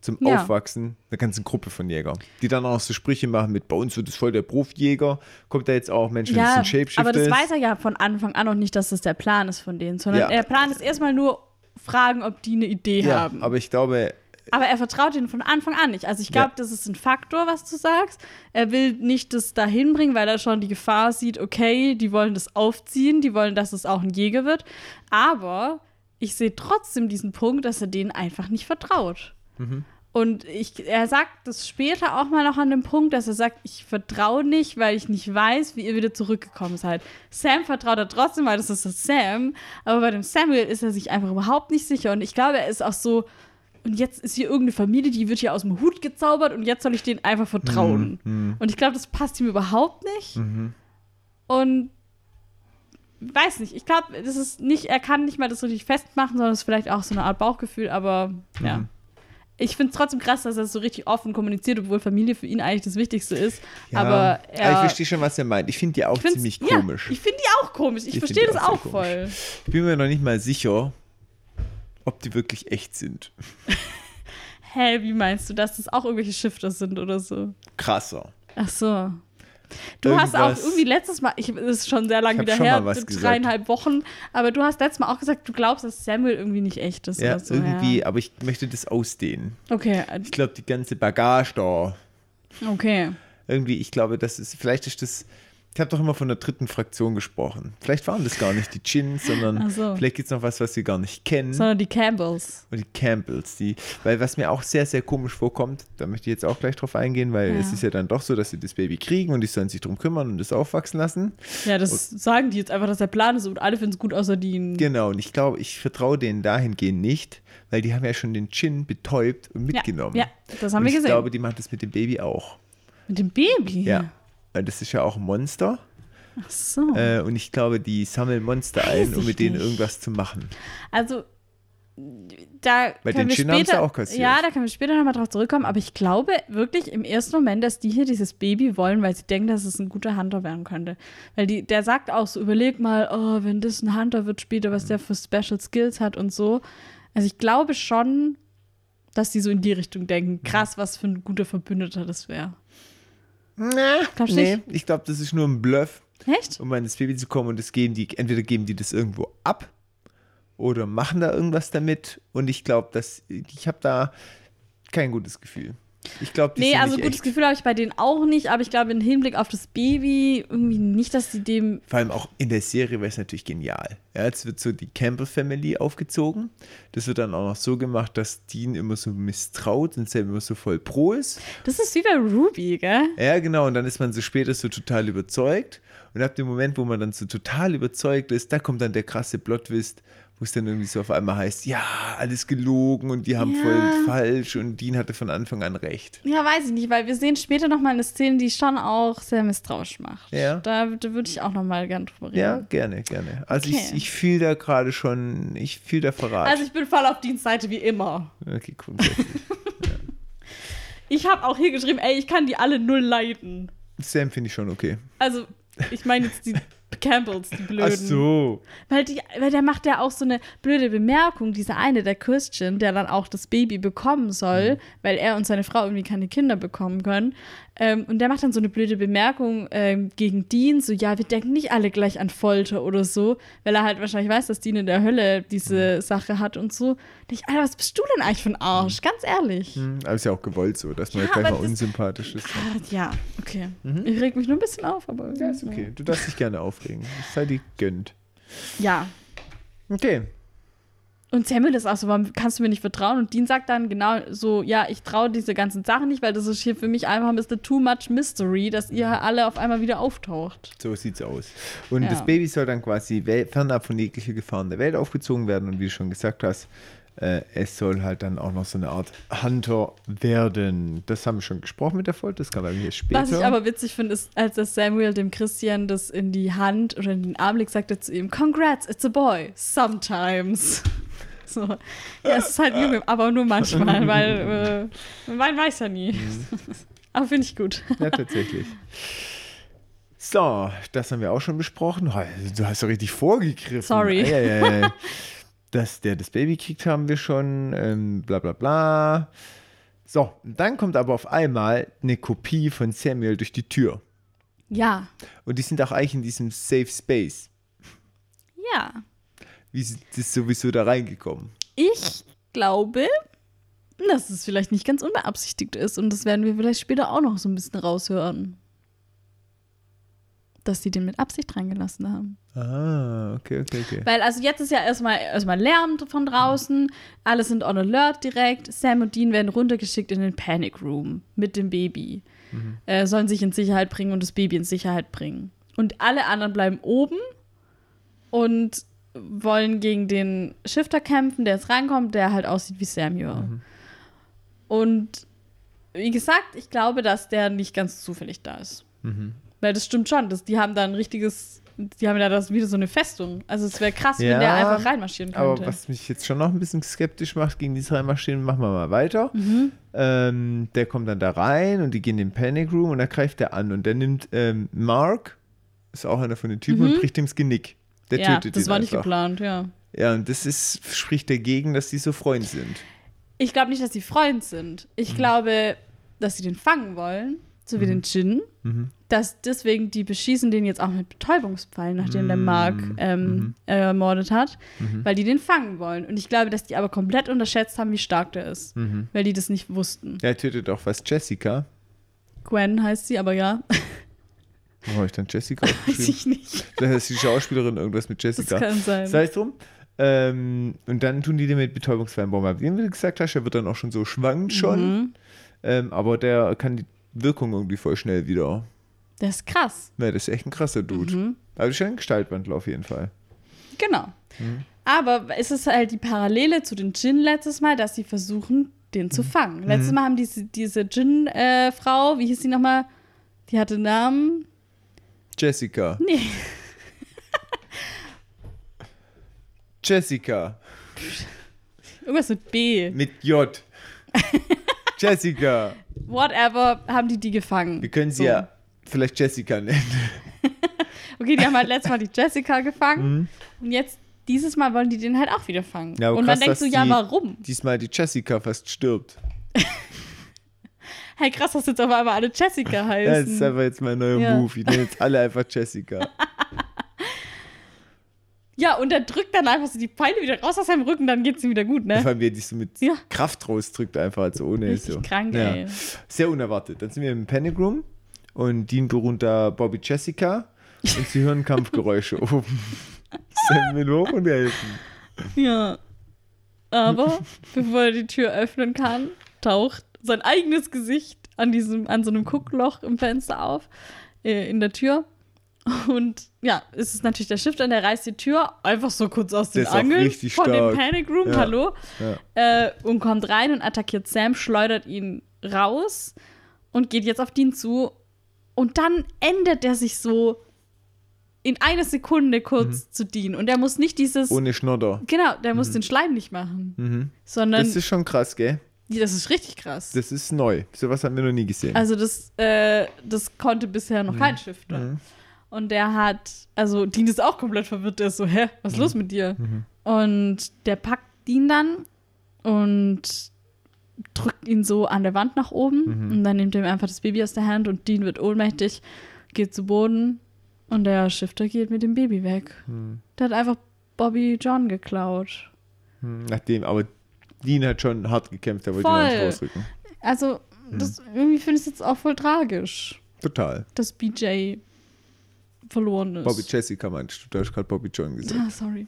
zum Ja. Aufwachsen einer ganzen Gruppe von Jägern, die dann auch so Sprüche machen mit, bei uns wird es voll der Profjäger, kommt da jetzt auch Menschen, das Ja, sind Shapeshifter. aber das ist. weiß er ja von Anfang an noch nicht, dass das der Plan ist von denen, sondern Ja. der Plan ist erstmal nur fragen, ob die eine Idee ja, haben. aber ich glaube, Aber er vertraut ihnen von Anfang an nicht. Also ich glaube, Ja. das ist ein Faktor, was du sagst. Er will nicht das dahin bringen, weil er schon die Gefahr sieht, okay, die wollen das aufziehen, die wollen, dass es auch ein Jäger wird. Aber ich sehe trotzdem diesen Punkt, dass er denen einfach nicht vertraut. Und ich, er sagt das später auch mal noch an dem Punkt, dass er sagt, ich vertraue nicht, weil ich nicht weiß, wie ihr wieder zurückgekommen seid. Sam vertraut er trotzdem, weil das ist das Sam. Aber bei dem Samuel ist er sich einfach überhaupt nicht sicher. Und ich glaube, er ist auch so, und jetzt ist hier irgendeine Familie, die wird hier aus dem Hut gezaubert und jetzt soll ich denen einfach vertrauen. Und ich glaube, das passt ihm überhaupt nicht. Und weiß nicht, ich glaube, das ist nicht, er kann nicht mal das richtig festmachen, sondern es ist vielleicht auch so eine Art Bauchgefühl, aber ja. Ich finde es trotzdem krass, dass er es so richtig offen kommuniziert, obwohl Familie für ihn eigentlich das Wichtigste ist. ja, aber er. ich verstehe schon, was er meint. Ich finde die auch ziemlich ja, komisch. Ich finde die auch komisch. Ich, Ich verstehe das auch auch voll. Ich bin mir noch nicht mal sicher, ob die wirklich echt sind. *laughs* Hä, wie meinst du, dass das auch irgendwelche Shifter sind oder so? Krasser. Ach so. Du hast auch Irgendwas- irgendwie letztes Mal, ich, das ist schon sehr lange wieder her, was gesagt. dreieinhalb Wochen, aber du hast letztes Mal auch gesagt, du glaubst, dass Samuel irgendwie nicht echt ist Ja, so. irgendwie, Ja. aber ich möchte das ausdehnen. Okay, Ich glaube, die ganze Bagage da, okay. irgendwie, ich glaube, das ist, vielleicht ist das, ich habe doch immer von der dritten Fraktion gesprochen. Vielleicht waren das gar nicht die Chins, sondern so. vielleicht gibt es noch was, was wir gar nicht kennen. Sondern die Campbells. Und die Campbells, die, weil was mir auch sehr, sehr komisch vorkommt, da möchte ich jetzt auch gleich drauf eingehen, weil Ja. es ist ja dann doch so, dass sie das Baby kriegen und die sollen sich drum kümmern und das aufwachsen lassen. Ja, das sagen die jetzt einfach, dass der Plan ist und alle finden es gut, außer die. Genau, und ich glaube, ich vertraue denen dahingehend nicht, weil die haben ja schon den Chin betäubt und mitgenommen. Ja, das haben und wir ich gesehen. glaube, die machen das mit dem Baby auch. Mit dem Baby? Ja. Weil das ist ja auch ein Monster. Ach so. Äh, und ich glaube, die sammeln Monster Weiß ein, um mit denen nicht. irgendwas zu machen. Also, da Weil können den wir Chin haben sie später, auch kassiert. Ja, da können wir später nochmal drauf zurückkommen, aber ich glaube wirklich im ersten Moment, dass die hier dieses Baby wollen, weil sie denken, dass es ein guter Hunter werden könnte. Weil die, der sagt auch so, überleg mal, oh, wenn das ein Hunter wird später, was der für Special Skills hat und so. Also ich glaube schon, dass die so in die Richtung denken. Krass, was für ein guter Verbündeter das wäre. Glaubst du Nee, ich glaube, das ist nur ein Bluff, Echt? um an das Baby zu kommen und das geben die, entweder geben die das irgendwo ab oder machen da irgendwas damit. Und ich glaube, dass ich habe da kein gutes Gefühl. Ich glaube, die Nee, also gutes echt. Gefühl habe ich bei denen auch nicht, aber ich glaube im Hinblick auf das Baby irgendwie nicht, dass die dem Vor allem auch in der Serie wäre es natürlich genial. Ja, jetzt wird so die Campbell Family aufgezogen. Das wird dann auch noch so gemacht, dass Dean immer so misstraut und Sam immer so voll pro ist. Das ist wie bei Ruby, gell? Ja, genau. Und dann ist man so später so total überzeugt. Und ab dem Moment, wo man dann so total überzeugt ist, da kommt dann der krasse Plot-Twist, wo es dann irgendwie so auf einmal heißt, ja, alles gelogen und die haben Ja. voll falsch und Dean hatte von Anfang an recht. Ja, weiß ich nicht, weil wir sehen später noch mal eine Szene, die schon auch sehr misstrauisch macht. Ja. Da, da würde ich auch noch mal gern drüber reden. Ja, gerne, gerne. Also Okay. ich, ich fühle da gerade schon, ich fühle da Verrat. Also ich bin voll auf Dienstseite wie immer. okay, grundsätzlich. *laughs* Ich habe auch hier geschrieben, ey, ich kann die alle null leiden. Sam finde ich schon okay. Also, ich meine jetzt die Campbells, die blöden. Ach so. Weil, die, weil der macht ja auch so eine blöde Bemerkung, dieser eine, der Christian, der dann auch das Baby bekommen soll, weil er und seine Frau irgendwie keine Kinder bekommen können. Ähm, und der macht dann so eine blöde Bemerkung ähm, gegen Dean, so, ja, wir denken nicht alle gleich an Folter oder so, weil er halt wahrscheinlich weiß, dass Dean in der Hölle diese Sache hat und so. Da ich, Alter, was bist du denn eigentlich für ein Arsch? Ganz ehrlich. Hm, Aber ist ja auch gewollt so, dass man Ja, gleich mal unsympathisch ist. Ah, ja, okay. Ich reg mich nur ein bisschen auf, aber. Ja, ist okay. Du darfst dich gerne aufregen. Es sei dir gönnt. Ja. Okay. Und Samuel ist auch so, warum kannst du mir nicht vertrauen? Und Dean sagt dann genau so, ja, ich traue diese ganzen Sachen nicht, weil das ist hier für mich einfach ein bisschen too much mystery, dass ihr alle auf einmal wieder auftaucht. So sieht's aus. Und Ja. das Baby soll dann quasi fernab von jeglicher Gefahren der Welt aufgezogen werden. Und wie du schon gesagt hast, äh, es soll halt dann auch noch so eine Art Hunter werden. Das haben wir schon gesprochen mit der Folge. Das kann aber hier später. Was ich aber witzig finde, ist, als das Samuel dem Christian das in die Hand oder in den Arm legt, sagt er zu ihm, Congrats, it's a boy. Sometimes. *laughs* So. Ja, es ist halt ein Junge, aber nur manchmal, *laughs* weil äh, man weiß ja nie. Mhm. *laughs* Aber finde ich gut. Ja, tatsächlich. So, das haben wir auch schon besprochen. Du hast so richtig vorgegriffen. Sorry. Ei, ei, ei. Dass der das Baby kriegt, haben wir schon. Ähm, bla bla bla. So, dann kommt aber auf einmal eine Kopie von Samuel durch die Tür. Ja. Und die sind auch eigentlich in diesem Safe Space. Ja. Wie ist das sowieso da reingekommen? Ich glaube, dass es vielleicht nicht ganz unbeabsichtigt ist. Und das werden wir vielleicht später auch noch so ein bisschen raushören. Dass sie den mit Absicht reingelassen haben. Ah, okay, okay, okay. Weil, also jetzt ist ja erstmal, erstmal Lärm von draußen. Alle sind on alert direkt. Sam und Dean werden runtergeschickt in den Panic Room mit dem Baby. Äh, sollen sich in Sicherheit bringen und das Baby in Sicherheit bringen. Und alle anderen bleiben oben und wollen gegen den Shifter kämpfen, der jetzt reinkommt, der halt aussieht wie Samuel. Und wie gesagt, ich glaube, dass der nicht ganz zufällig da ist. Weil das stimmt schon. Das, die haben da ein richtiges, die haben da das wieder so eine Festung. Also es wäre krass, Ja, wenn der einfach reinmarschieren könnte. Aber was mich jetzt schon noch ein bisschen skeptisch macht gegen diese Reinmaschinen, machen wir mal weiter. Mhm. Ähm, der kommt dann da rein und die gehen in den Panic Room und da greift er an und der nimmt ähm, Mark, ist auch einer von den Typen, und bricht ihm das Genick. Der Mhm. ja, tötet das war nicht einfach. geplant, ja. Ja, und das ist, spricht dagegen, dass die so Freund sind. Ich glaube nicht, dass sie Freund sind. Ich Mhm. glaube, dass sie den fangen wollen, so wie den Gin. Mhm. Dass deswegen die beschießen den jetzt auch mit Betäubungspfeilen, nachdem der Mhm. Mark ähm, ermordet hat, weil die den fangen wollen. Und ich glaube, dass die aber komplett unterschätzt haben, wie stark der ist, Mhm. weil die das nicht wussten. Er tötet auch fast Jessica. Gwen heißt sie, aber ja, Wo habe ich dann Jessica *laughs* weiß ich nicht. Vielleicht ist die Schauspielerin irgendwas mit Das Jessica. kann sein. Sei es drum. Ähm, und dann tun die den mit Betäubungsfallen bombardieren, wie du gesagt hast. Er wird dann auch schon so schwankend schon. Mhm. Ähm, aber der kann die Wirkung irgendwie voll schnell wieder. Der ist krass. Ja, das ist echt ein krasser Dude. Mhm. Also schon ein Gestaltwandler auf jeden Fall. Genau. Mhm. Aber es ist halt die Parallele zu den Djinn letztes Mal, dass sie versuchen, den Mhm. zu fangen. Letztes Mal haben diese, diese Djinn-Frau, wie hieß sie nochmal? Die hatte Namen. Jessica. Nee. Jessica. Irgendwas mit B. Mit J. *laughs* Jessica. Whatever, haben die die gefangen. Wir können sie So. ja vielleicht Jessica nennen. *laughs* Okay, die haben halt letztes Mal die Jessica gefangen. Und jetzt, dieses Mal wollen die den halt auch wieder fangen. Mhm. Ja, Und krass, dann denkst du, ja, warum? Diesmal die Jessica fast stirbt. *laughs* Hey, krass, dass jetzt auf einmal alle Jessica *laughs* Ja, das heißen. ist einfach jetzt mein neuer Ja. Move. Ich nenne jetzt alle einfach Jessica. *laughs* Ja, und er drückt dann einfach so die Pfeile wieder raus aus seinem Rücken, dann geht's ihm wieder gut, ne? Vor allem, wie er die so mit Ja. Kraft rausdrückt, einfach also ohne Richtig so. krank, ja. ey. Sehr unerwartet. Dann sind wir im Panic Room und Dean beruht da Bobby Jessica und sie hören Kampfgeräusche *laughs* oben. Sam will hoch und helfen. Ja. Aber bevor er die Tür öffnen kann, taucht sein eigenes Gesicht an diesem, an so einem Guckloch im Fenster auf, äh, in der Tür. Und ja, es ist natürlich der Shifter, der reißt die Tür einfach so kurz aus den Angeln von stark. dem Panic Room, Ja. hallo, Ja. äh, und kommt rein und attackiert Sam, schleudert ihn raus und geht jetzt auf Dean zu. Und dann ändert er sich so in eine Sekunde kurz zu Dean. Und er muss nicht dieses Ohne Schnodder. Genau, der muss den Schleim nicht machen. Mhm. Sondern, Das ist, schon krass, gell? Das ist richtig krass. Das ist neu. Sowas haben wir noch nie gesehen. also das, äh, das konnte bisher noch kein Shifter. Mhm. Und der hat, also Dean ist auch komplett verwirrt. Der ist so, hä, was ist los mit dir? Und der packt Dean dann und drückt ihn so an der Wand nach oben. Und dann nimmt er ihm einfach das Baby aus der Hand und Dean wird ohnmächtig, geht zu Boden und der Shifter geht mit dem Baby weg. Der hat einfach Bobby John geklaut. Nachdem, aber Dean hat schon hart gekämpft, da wollte ihn nicht rausrücken. Also, das, irgendwie finde ich es jetzt auch voll tragisch, Total. dass BJ verloren ist. Bobby Jessica meinst du, du hast gerade Bobby John gesagt. Ah, sorry.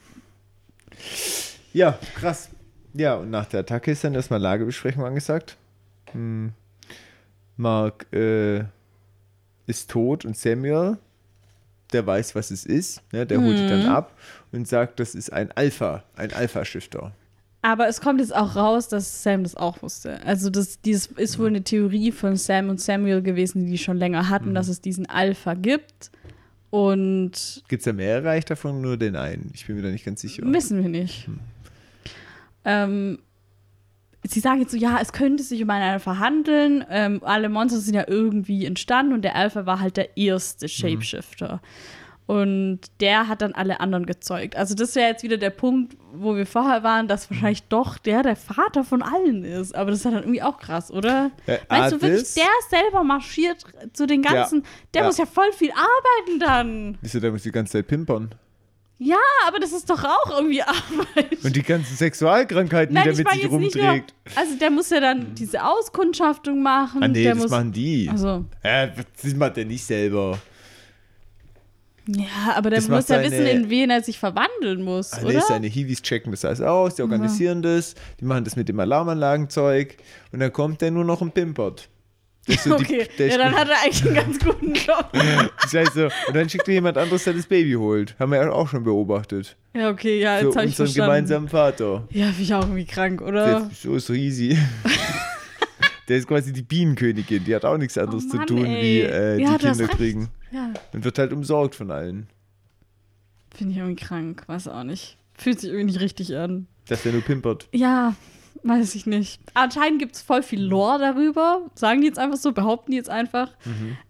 Ja, krass. Ja, und nach der Attacke ist dann erstmal Lagebesprechung angesagt. Hm. Mark äh, ist tot und Samuel, der weiß, was es ist, ne, der holt die dann Mhm. ab und sagt, das ist ein Alpha, ein Alpha-Shifter. Aber es kommt jetzt auch raus, dass Sam das auch wusste. Also das, dieses ist wohl eine Theorie von Sam und Samuel gewesen, die die schon länger hatten, dass es diesen Alpha gibt. Und Gibt es da mehrere Reich davon, nur den einen? Ich bin mir da nicht ganz sicher. wissen wir nicht. Ähm, sie sagen jetzt so, ja, es könnte sich um einen Alpha handeln. Ähm, alle Monster sind ja irgendwie entstanden und der Alpha war halt der erste Shapeshifter. Und der hat dann alle anderen gezeugt. Also das wäre jetzt wieder der Punkt, wo wir vorher waren, dass wahrscheinlich doch der der Vater von allen ist. Aber das ist ja dann irgendwie auch krass, oder? Äh, Meinst du wirklich, der selber marschiert zu den ganzen, der ja. muss ja voll viel arbeiten dann. Wieso, der muss die ganze Zeit pimpern. Ja, aber das ist doch auch irgendwie *laughs* Arbeit. Und die ganzen Sexualkrankheiten, Nein, die der mit sich jetzt nicht nur, rumträgt. also der muss ja dann diese Auskundschaftung machen. ah, nee, das muss, machen die. Also, Äh, das macht der nicht selber. Ja, aber der Das muss ja seine- wissen, in wen er sich verwandeln muss, Ah, oder? seine Hiwis checken das alles aus, die organisieren das, die machen das mit dem Alarmanlagenzeug und dann kommt der nur noch und pimpert. So die- okay, der ja, dann hat er eigentlich einen ganz guten Job. *laughs* Das heißt so, und dann schickt dir jemand anderes, der das Baby holt. Haben wir ja auch schon beobachtet. ja, okay, ja, jetzt habe ich verstanden. gemeinsamen Vater. Ja, finde ich auch irgendwie krank, Der oder? ist so ist easy. *laughs* Der ist quasi die Bienenkönigin, die hat auch nichts anderes Oh zu Mann, tun, ey. wie äh, Ja, die Kinder kriegen. Ja, Und wird halt umsorgt von allen. finde ich irgendwie krank, weiß auch nicht. Fühlt sich irgendwie nicht richtig an. Dass der nur pimpert. Ja, weiß ich nicht. Anscheinend gibt es voll viel Lore darüber. Sagen die jetzt einfach so, behaupten die jetzt einfach.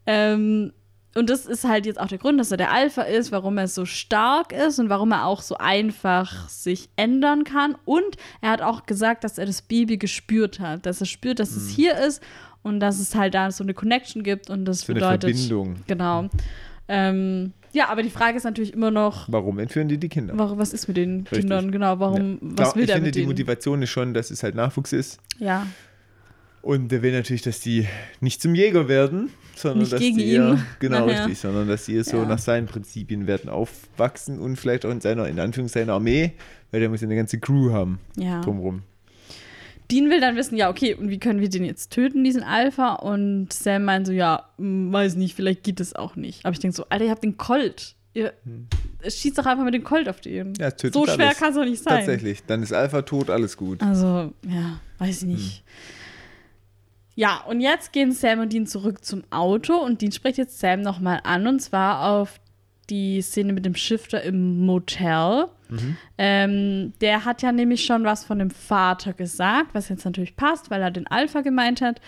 Ähm, und das ist halt jetzt auch der Grund, dass er der Alpha ist, warum er so stark ist und warum er auch so einfach sich ändern kann. Und er hat auch gesagt, dass er das Baby gespürt hat. Dass er spürt, dass es hier ist und dass es halt da so eine Connection gibt und das So eine bedeutet. Verbindung. Genau. Ähm, ja, aber die Frage ist natürlich immer noch, Warum entführen die die Kinder? warum, was ist mit den Richtig. Kindern? Genau, warum, Ja. was will ich der finde, mit die denen? Motivation ist schon, dass es halt Nachwuchs ist. Ja. Und der will natürlich, dass die nicht zum Jäger werden, sondern Nicht dass die ihn genau nachher. richtig, sondern dass sie eher so Ja. nach seinen Prinzipien werden aufwachsen und vielleicht auch in seiner, in Anführungszeichen, Armee, weil der muss ja eine ganze Crew haben Ja. drumrum. Dean will dann wissen, ja, okay, und wie können wir den jetzt töten, diesen Alpha? Und Sam meint so, ja, hm, weiß nicht, vielleicht geht es auch nicht. Aber ich denke so, Alter, ihr habt den Colt. Ihr schießt doch einfach mit dem Colt auf den. Hm. Ja, es tötet so schwer kann es doch nicht sein. Tatsächlich. Dann ist Alpha tot, alles gut. Also, ja, weiß ich nicht. Ja, und jetzt gehen Sam und Dean zurück zum Auto und Dean spricht jetzt Sam nochmal an und zwar auf die Szene mit dem Shifter im Motel. Ähm, der hat ja nämlich schon was von dem Vater gesagt, was jetzt natürlich passt, weil er den Alpha gemeint hat.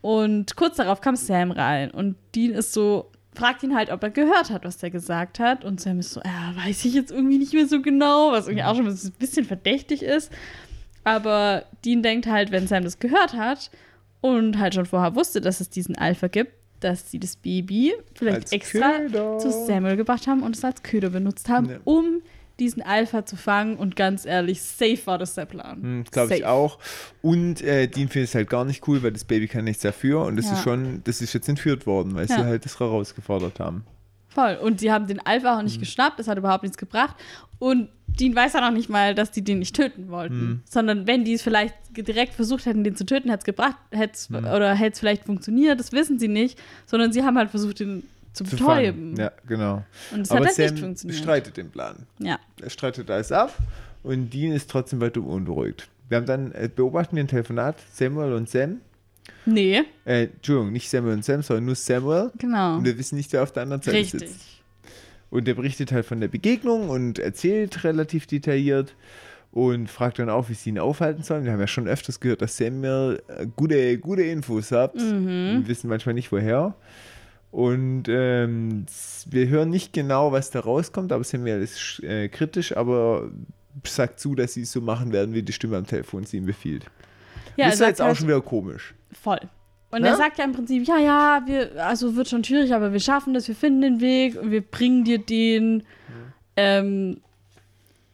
Und kurz darauf kam Sam rein und Dean ist so, fragt ihn halt, ob er gehört hat, was der gesagt hat. Und Sam ist so, ja, weiß ich jetzt irgendwie nicht mehr so genau, was irgendwie auch schon ein bisschen verdächtig ist. Aber Dean denkt halt, wenn Sam das gehört hat und halt schon vorher wusste, dass es diesen Alpha gibt, dass sie das Baby vielleicht Als extra Köder. zu Samuel gebracht haben und es als Köder benutzt haben, Ja. um diesen Alpha zu fangen. Und ganz ehrlich, safe war das der Plan. Hm, Glaube ich auch. Und äh, Dean findet es halt gar nicht cool, weil das Baby kann nichts dafür. Und das Ja. ist schon, das ist jetzt entführt worden, weil Ja. sie halt das herausgefordert haben. Voll. Und sie haben den Alpha auch Mhm. nicht geschnappt, das hat überhaupt nichts gebracht. Und Dean weiß ja noch nicht mal, dass die den nicht töten wollten. Mhm. Sondern wenn die es vielleicht direkt versucht hätten, den zu töten, hätte es gebracht, hätt's, Mhm. oder hätte es vielleicht funktioniert, das wissen sie nicht. Sondern sie haben halt versucht, den zu Zu betäuben. fangen. Ja, genau. Und es hat halt Sam nicht funktioniert. bestreitet den Plan. Ja. Er streitet alles ab und Dean ist trotzdem weiter unberuhigt. Wir haben dann, äh, beobachten ein Telefonat, Samuel und Sam. Nee, Äh, Entschuldigung, nicht Samuel und Sam, sondern nur Samuel. genau. Und wir wissen nicht, wer auf der anderen Seite Richtig. sitzt. Und der berichtet halt von der Begegnung und erzählt relativ detailliert und fragt dann auch, wie sie ihn aufhalten sollen. Wir haben ja schon öfters gehört, dass Samuel äh, gute, gute Infos hat. Mhm. Wir wissen manchmal nicht, woher. Und ähm, wir hören nicht genau, was da rauskommt, aber Samuel ist äh, kritisch, aber sagt zu, dass sie es so machen werden, wie die Stimme am Telefon sie ihm befiehlt. Ja, das ist jetzt auch halt, schon wieder komisch. Voll. Und Ne? er sagt ja im Prinzip, ja, ja, wir, also wird schon schwierig, aber wir schaffen das, wir finden den Weg und wir bringen dir den. Ähm,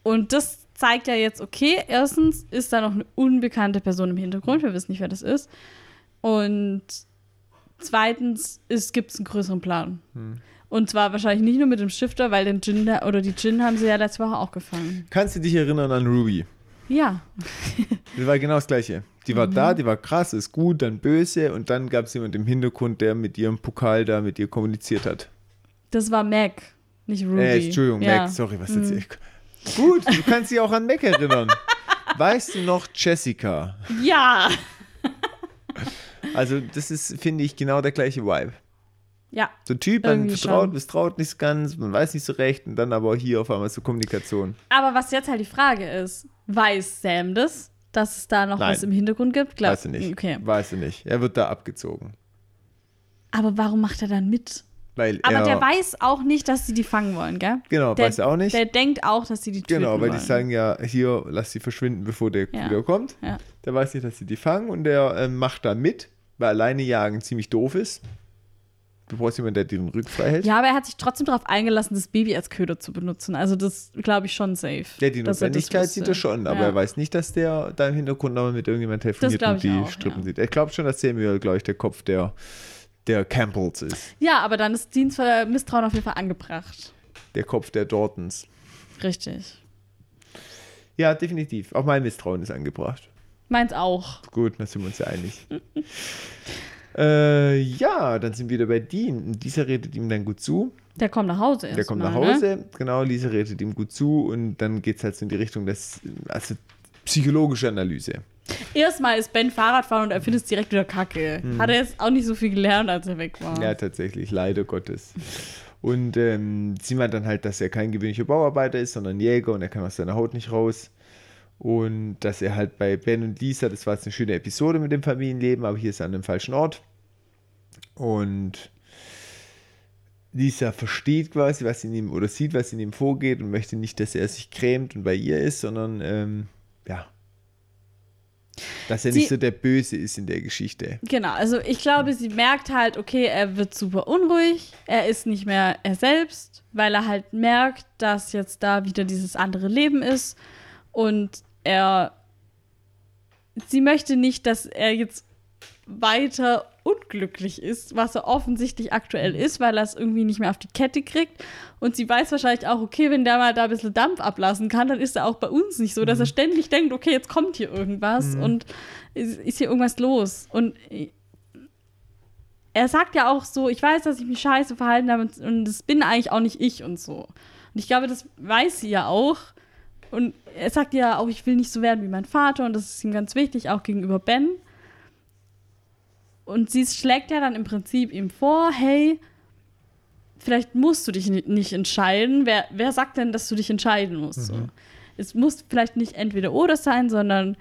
und das zeigt ja jetzt, okay, erstens ist da noch eine unbekannte Person im Hintergrund, wir wissen nicht, wer das ist. Und zweitens gibt es einen größeren Plan. Hm. Und zwar wahrscheinlich nicht nur mit dem Shifter, weil den Jin oder die Jin haben sie ja letzte Woche auch gefangen. Kannst du dich erinnern an Ruby? Ja, Das war genau das Gleiche. Die Mhm. war da, die war krass, ist gut, dann böse und dann gab es jemand im Hintergrund, der mit ihrem Pokal da mit ihr kommuniziert hat. das war Mac, nicht Ruby. Äh, Entschuldigung, ja. Mac, sorry, was Mhm. erzähl ich? Gut, du kannst dich auch an Mac erinnern. Weißt du noch Jessica? Ja. Also, das ist, finde ich, genau der gleiche Vibe. Ja, So ein Typ, man vertraut, schon. misstraut nicht ganz, man weiß nicht so recht und dann aber hier auf einmal so Kommunikation. aber was jetzt halt die Frage ist, weiß Sam das dass es da noch Nein. was im Hintergrund gibt? Glaub, Weiß ich nicht. Okay. Weiß ich nicht. Er wird da abgezogen. Aber warum macht er dann mit? Weil Aber er, der weiß auch nicht, dass sie die fangen wollen, gell? Genau, der, weiß er auch nicht. Der denkt auch, dass sie die töten Genau, weil wollen. die sagen ja, hier, lass sie verschwinden, bevor der Ja. wieder kommt. Ja. Der weiß nicht, dass sie die fangen und der ähm, macht da mit, weil alleine jagen ziemlich doof ist. Du brauchst jemanden, der den Rücken frei hält. Ja, aber er hat sich trotzdem darauf eingelassen, das Baby als Köder zu benutzen. Also das glaube ich schon safe. Ja, die Notwendigkeit sieht er schon, aber ja. er weiß nicht, dass der da im Hintergrund nochmal mit irgendjemandem telefoniert und ich die auch, Strippen ja. sieht. Er glaubt schon, dass Samuel, glaube ich, der Kopf der, der Campbells ist. Ja, aber dann ist Dienstmisstrauen auf jeden Fall angebracht. Der Kopf der Dortons. Richtig. Ja, definitiv. Auch mein Misstrauen ist angebracht. Meins auch. Gut, da sind wir uns ja einig. *laughs* äh, ja, dann sind wir wieder bei Dean. Und Lisa redet ihm dann gut zu. Der kommt nach Hause erst Der kommt mal, nach Ne? Hause, genau, Lisa redet ihm gut zu und dann geht es halt so in die Richtung des, also psychologische Analyse. Erstmal ist Ben Fahrradfahren und er findet es direkt wieder kacke. Hat er jetzt auch nicht so viel gelernt, als er weg war. Hm. Ja, tatsächlich, leider Gottes. Und ähm, sie meint dann halt, dass er kein gewöhnlicher Bauarbeiter ist, sondern Jäger und er kann aus seiner Haut nicht raus. Und dass er halt bei Ben und Lisa, das war jetzt eine schöne Episode mit dem Familienleben, aber hier ist er an dem falschen Ort. Und Lisa versteht quasi, was in ihm oder sieht, was in ihm vorgeht und möchte nicht, dass er sich grämt und bei ihr ist, sondern ähm, ja, dass er Sie- nicht so der Böse ist in der Geschichte. Genau, also ich glaube, sie merkt halt, okay, er wird super unruhig, er ist nicht mehr er selbst, weil er halt merkt, dass jetzt da wieder dieses andere Leben ist und er, sie möchte nicht, dass er jetzt weiter unglücklich ist, was er offensichtlich aktuell ist, weil er es irgendwie nicht mehr auf die Kette kriegt. Und sie weiß wahrscheinlich auch, okay, wenn der mal da ein bisschen Dampf ablassen kann, dann ist er auch bei uns nicht so, dass er ständig denkt, okay, jetzt kommt hier irgendwas und ist, ist hier irgendwas los. Und er sagt ja auch so, ich weiß, dass ich mich scheiße verhalten habe und- und das bin eigentlich auch nicht ich und so. Und ich glaube, das weiß sie ja auch. Und er sagt ja auch, ich will nicht so werden wie mein Vater und das ist ihm ganz wichtig, auch gegenüber Ben. Und sie schlägt ja dann im Prinzip ihm vor, hey, vielleicht musst du dich ni- nicht entscheiden. Wer, wer sagt denn, dass du dich entscheiden musst? So. Es muss vielleicht nicht entweder oder sein, sondern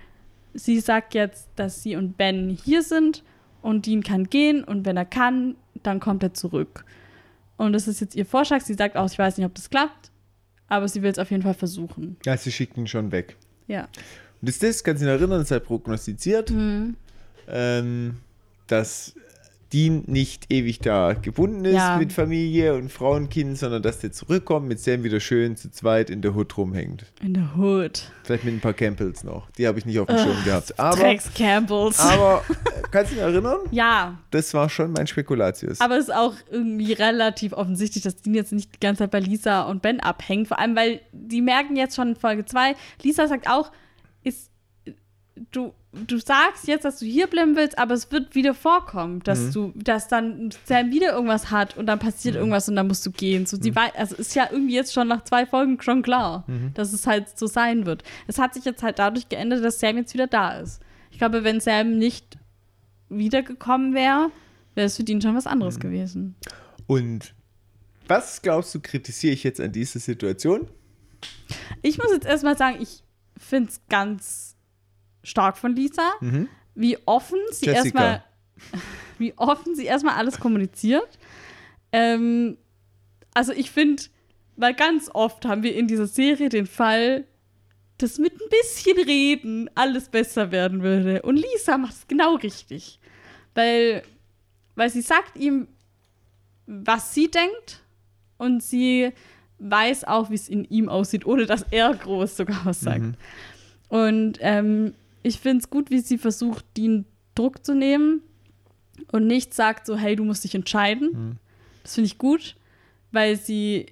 sie sagt jetzt, dass sie und Ben hier sind und Dean kann gehen und wenn er kann, dann kommt er zurück. Und das ist jetzt ihr Vorschlag. Sie sagt auch, ich weiß nicht, ob das klappt, aber sie will es auf jeden Fall versuchen. Ja, sie schickt ihn schon weg. Ja. Und ist das, kannst du dich erinnern, ist halt prognostiziert, Mhm. ähm, dass Dean nicht ewig da gebunden ist Ja. mit Familie und Frau und Kind, sondern dass der zurückkommt, mit Sam wieder schön zu zweit in der Hut rumhängt. In der Hood. Vielleicht mit ein paar Campbells noch. Die habe ich nicht auf dem Schirm gehabt. *laughs* Aber, Drecks Campbells. aber äh, *laughs* kannst du dich erinnern? ja, Das war schon mein Spekulatius. aber es ist auch irgendwie relativ offensichtlich, dass Dean jetzt nicht die ganze Zeit bei Lisa und Ben abhängt. Vor allem, weil die merken jetzt schon in Folge 2, Lisa sagt auch, ist, du, du sagst jetzt, dass du hier bleiben willst, aber es wird wieder vorkommen, dass Mhm. du, dass dann Sam wieder irgendwas hat und dann passiert irgendwas und dann musst du gehen. So, Mhm. sie wei- also ist ja irgendwie jetzt schon nach zwei Folgen schon klar, Mhm. dass es halt so sein wird. Es hat sich jetzt halt dadurch geändert, dass Sam jetzt wieder da ist. Ich glaube, wenn Sam nicht wiedergekommen wäre, wäre es für ihn schon was anderes Mhm. gewesen. Und was glaubst du, kritisiere ich jetzt an dieser Situation? Ich muss jetzt erstmal sagen, ich finde es ganz stark von Lisa, wie offen sie Mhm. Erstmal *laughs* wie offen sie erstmal alles kommuniziert. Ähm, also ich finde, weil ganz oft haben wir in dieser Serie den Fall, dass mit ein bisschen Reden alles besser werden würde. Und Lisa macht es genau richtig. Weil, weil sie sagt ihm, was sie denkt und sie weiß auch, wie es in ihm aussieht, ohne dass er groß sogar was sagt. Und ähm, ich finde es gut, wie sie versucht, den Druck zu nehmen und nicht sagt so, hey, du musst dich entscheiden. Das finde ich gut, weil sie,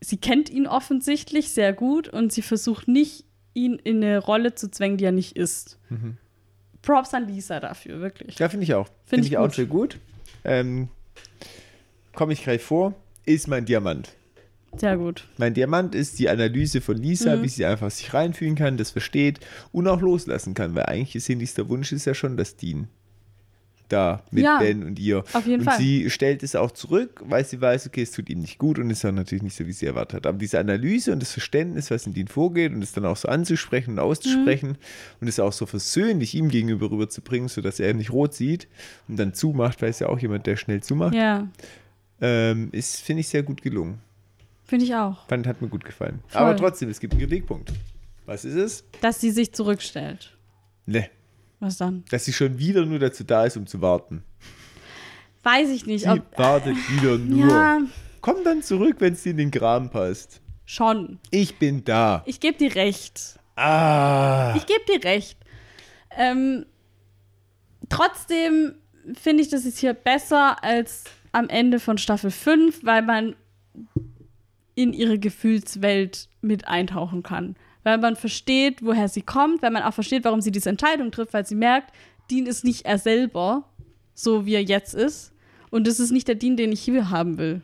sie kennt ihn offensichtlich sehr gut und sie versucht nicht, ihn in eine Rolle zu zwängen, die er nicht ist. Props an Lisa dafür, wirklich. Ja, finde ich auch. Find Finde ich ich auch gut. sehr gut. Ähm, Komme ich gleich vor. Ist mein Diamant. Sehr gut. Mein Diamant ist die Analyse von Lisa, Mhm. wie sie einfach sich reinfühlen kann, das versteht und auch loslassen kann, weil eigentlich ist ihr nächster Wunsch ist ja schon, dass Dean da mit Ja, Ben und ihr. auf jeden und Fall. sie stellt es auch zurück, weil sie weiß, okay, es tut ihm nicht gut und ist auch natürlich nicht so, wie sie erwartet hat. Aber diese Analyse und das Verständnis, was in Dean vorgeht und es dann auch so anzusprechen und auszusprechen Mhm. und es auch so versöhnlich ihm gegenüber rüberzubringen, sodass er nicht rot sieht und dann zumacht, weil es ja auch jemand, der schnell zumacht, Ja, ähm, ist, finde ich, sehr gut gelungen. Finde ich auch. Fand, hat mir gut gefallen. Voll. Aber trotzdem, es gibt einen Kritikpunkt. Was ist es? Dass sie sich zurückstellt. Ne, Was dann? dass sie schon wieder nur dazu da ist, um zu warten. Weiß ich nicht. Sie Ob, wartet wieder *laughs* nur. ja, Komm dann zurück, wenn es dir in den Graben passt. schon. Ich bin da. Ich gebe dir recht. Ah. Ich gebe dir recht. Ähm, trotzdem finde ich das jetzt hier besser als am Ende von Staffel 5, weil man in ihre Gefühlswelt mit eintauchen kann. Weil man versteht, woher sie kommt, weil man auch versteht, warum sie diese Entscheidung trifft, weil sie merkt, Dean ist nicht er selber, so wie er jetzt ist. Und das ist nicht der Dean, den ich hier haben will.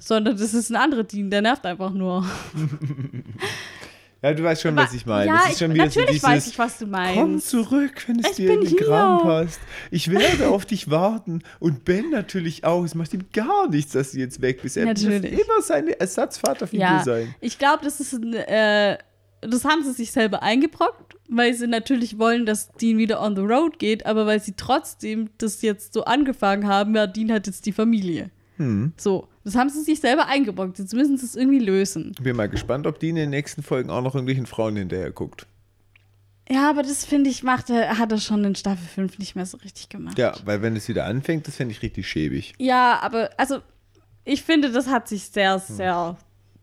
Sondern das ist ein anderer Dean, der nervt einfach nur. *laughs* Ja, du weißt schon, was ich meine. Ja, es ist schon ich, natürlich dieses, weiß ich, was du meinst. Komm zurück, wenn es Ich dir in den. Graben passt. Ich werde auf dich warten. Und Ben natürlich auch. Es macht ihm gar nichts, dass du jetzt weg bist. Er wird Natürlich. immer sein Ersatzvaterfigur ja, sein. ich glaube, das ist ein, äh, das haben sie sich selber eingebrockt, weil sie natürlich wollen, dass Dean wieder on the road geht, aber weil sie trotzdem das jetzt so angefangen haben, ja, Dean hat jetzt die Familie. Hm. So, das haben sie sich selber eingebrockt. Jetzt müssen sie es irgendwie lösen. Bin mal gespannt, ob die in den nächsten Folgen auch noch irgendwelchen Frauen hinterher guckt. Ja, aber das finde ich, macht er, hat er schon in Staffel 5 nicht mehr so richtig gemacht. Ja, weil wenn es wieder anfängt, das fände ich richtig schäbig. Ja, aber also ich finde, das hat sich sehr, sehr,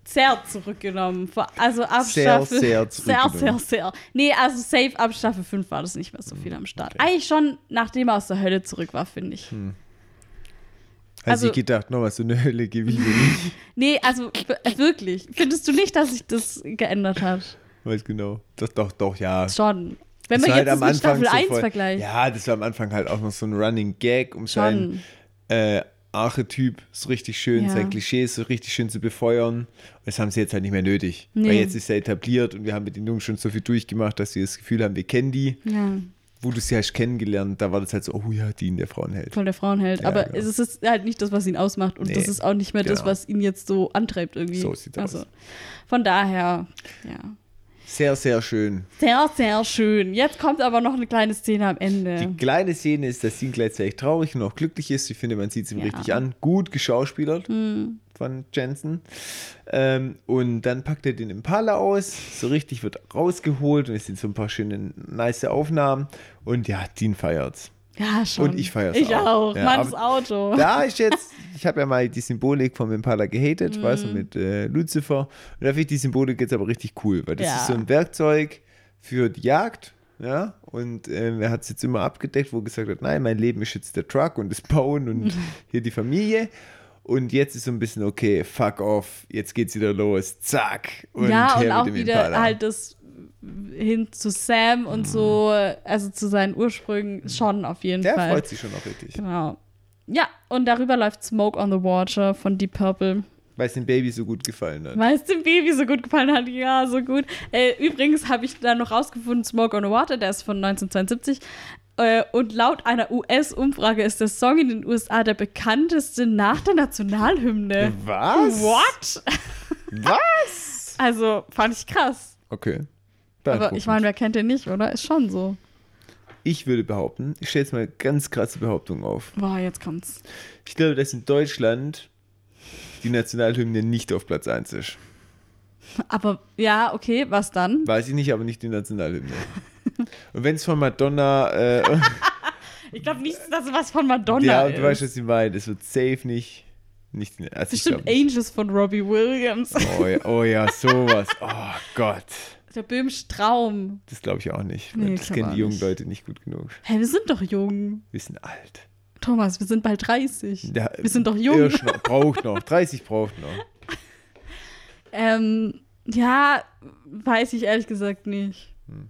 sehr zurückgenommen. Also ab Sehr, Staffel. sehr *laughs* sehr, sehr, sehr. Nee, also safe ab Staffel 5 war das nicht mehr so viel am Start. Eigentlich schon, nachdem er aus der Hölle zurück war, finde ich. Also, Also- ich gedacht, nochmal so eine Hölle gebe ich mir nicht. *laughs* Nee, also wirklich. Findest du nicht, dass sich das geändert hat? Weiß genau. Doch, doch, doch, ja. Schon. Wenn man war jetzt das mit Staffel so 1 voll- vergleicht. Ja, das war am Anfang halt auch noch so ein Running Gag, um sein Schon. äh, Archetyp so richtig schön, Ja. sein Klischee so richtig schön zu befeuern. Und das haben sie jetzt halt nicht mehr nötig. Nee. Weil jetzt ist er etabliert und wir haben mit den Jungs schon so viel durchgemacht, dass wir das Gefühl haben, wir kennen die. Ja, Wo du sie hast kennengelernt, da war das halt so, oh ja, die in der Frauenheld. voll der Frauenheld. Ja, Aber genau. es ist halt nicht das, was ihn ausmacht. Und Nee, das ist auch nicht mehr das, genau. was ihn jetzt so antreibt irgendwie. So sieht's also, aus. Von daher, ja. Sehr, sehr schön. Sehr, sehr schön. Jetzt kommt aber noch eine kleine Szene am Ende. Die kleine Szene ist, dass Dean gleichzeitig traurig und auch glücklich ist. Ich finde, man sieht es ihm Ja. richtig an. Gut geschauspielert Hm. Von Jensen. Ähm, und dann packt er den Impala aus. So richtig wird rausgeholt und es sind so ein paar schöne, nice Aufnahmen. Und ja, Dean feiert's. Ja, schon. Und ich feier's Ich auch. auch. Ja, Manns aber- Auto. Da ist jetzt, ich habe ja mal die Symbolik vom Impala gehatet, Mhm. weißt du, mit äh, Lucifer. Und da finde ich die Symbolik jetzt aber richtig cool, weil das Ja. ist so ein Werkzeug für die Jagd. Ja, und ähm, er hat es jetzt immer abgedeckt, wo er gesagt hat, nein, mein Leben ist jetzt der Truck und das Bauen und *laughs* hier die Familie. Und jetzt ist so ein bisschen, okay, fuck off, jetzt geht's wieder los, zack. Und ja, und auch wieder Impala. halt das hin zu Sam und so, also zu seinen Ursprüngen schon auf jeden Der Fall. freut sich schon auch richtig, Genau. Ja, und darüber läuft Smoke on the Water von Deep Purple. weil es dem Baby so gut gefallen hat. Weil es dem Baby so gut gefallen hat. Ja, so gut. Äh, übrigens habe ich da noch rausgefunden, Smoke on the Water, der ist von 1972. Äh, und laut einer US-Umfrage ist der Song in den USA der bekannteste nach der Nationalhymne. Was? What? Was? *laughs* Also, fand ich krass. Okay. Aber ich meine, wer kennt den nicht, oder? Ist schon so. Ich würde behaupten, ich stelle jetzt mal ganz krasse Behauptungen auf. Boah, jetzt kommt's. Ich glaube, dass in Deutschland die Nationalhymne nicht auf Platz 1 ist. Aber ja, okay, was dann? Weiß ich nicht, aber nicht die Nationalhymne. *laughs* Und wenn es von Madonna, äh, *laughs* Ich glaube nicht, dass es was von Madonna ja, ist. du weißt, was ich meine, es wird safe nicht, nicht also ich Bestimmt. Angels von Robbie Williams. Oh ja, oh ja, sowas. *laughs* Oh Gott. Der böhmische Traum. Das glaube ich auch nicht. Nee, das kennen die jungen nicht. Leute nicht gut genug. Hä, wir sind doch jung. Wir sind alt. Thomas, wir sind bald 30. Der, Wir sind doch jung. Noch, braucht noch. 30 braucht noch. *laughs* Ähm, ja, weiß ich ehrlich gesagt nicht. Hm.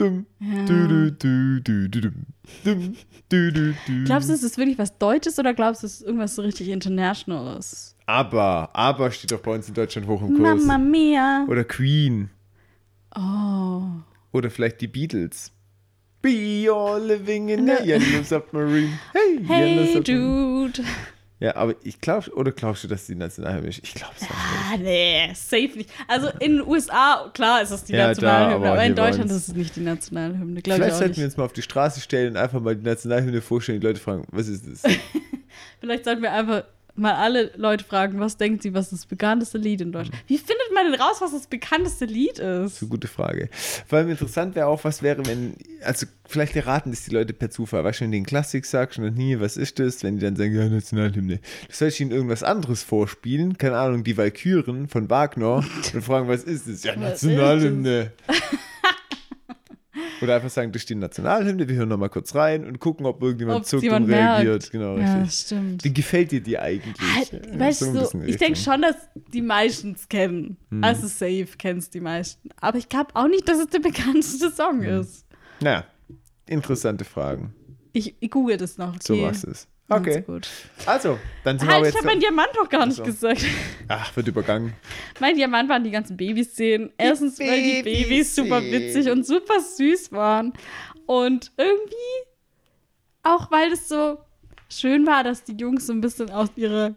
Ja. Glaubst du, es ist wirklich was Deutsches oder glaubst du, es ist irgendwas so richtig Internationales? Aber, aber steht doch bei uns in Deutschland hoch im Kurs. Mamma mia. Oder Queen. Oh. Oder vielleicht die Beatles. Be all living in a yellow submarine. Hey, yellow Hey, submarine. Dude. Ja, aber ich glaube, oder glaubst du, dass die Nationalhymne ist? Ich glaube es nicht. Ah, nee, safe nicht. Also in den USA, klar ist es die Ja, da, Nationalhymne, aber aber, hier in Deutschland ist es nicht die Nationalhymne, glaube ich Vielleicht sollten wir nicht. uns mal auf die Straße stellen und einfach mal die Nationalhymne vorstellen. Die Leute fragen, was ist das? *laughs* Vielleicht sollten wir einfach mal alle Leute fragen, was denken sie, was das bekannteste Lied in Deutschland. Wie findet man denn raus, was das bekannteste Lied ist? Das ist eine gute Frage. Vor allem interessant wäre auch, was wäre, wenn, also vielleicht erraten das die Leute per Zufall. Weißt du, wenn du den Klassik sagst und nie, was ist das? Wenn die dann sagen, ja, Nationalhymne. Du sollst ihnen irgendwas anderes vorspielen, keine Ahnung, die Walküren von Wagner *laughs* und fragen, was ist das? Ja, Nationalhymne. Oder einfach sagen, ist die Nationalhymne, wir hören nochmal kurz rein und gucken, ob irgendjemand Ob zuckt und reagiert. merkt. Genau, Ja, richtig. stimmt. Wie gefällt dir die eigentlich? Halt, Ja, weißt so bisschen ich denke schon, dass die meisten es kennen. Hm. Also safe kennst die meisten. Aber ich glaube auch nicht, dass es der *laughs* bekannteste Song Hm. ist. Naja, interessante Fragen. Ich, ich google das noch. So was ist. Okay, Gut. also, dann sind wir Halt, aber ich jetzt. habe meinen Diamant noch gar nicht gesagt. Ach, wird übergangen. Mein Diamant waren die ganzen Babyszenen. Erstens, weil die Babys super witzig und super süß waren. Und irgendwie auch, weil es so schön war, dass die Jungs so ein bisschen aus ihrer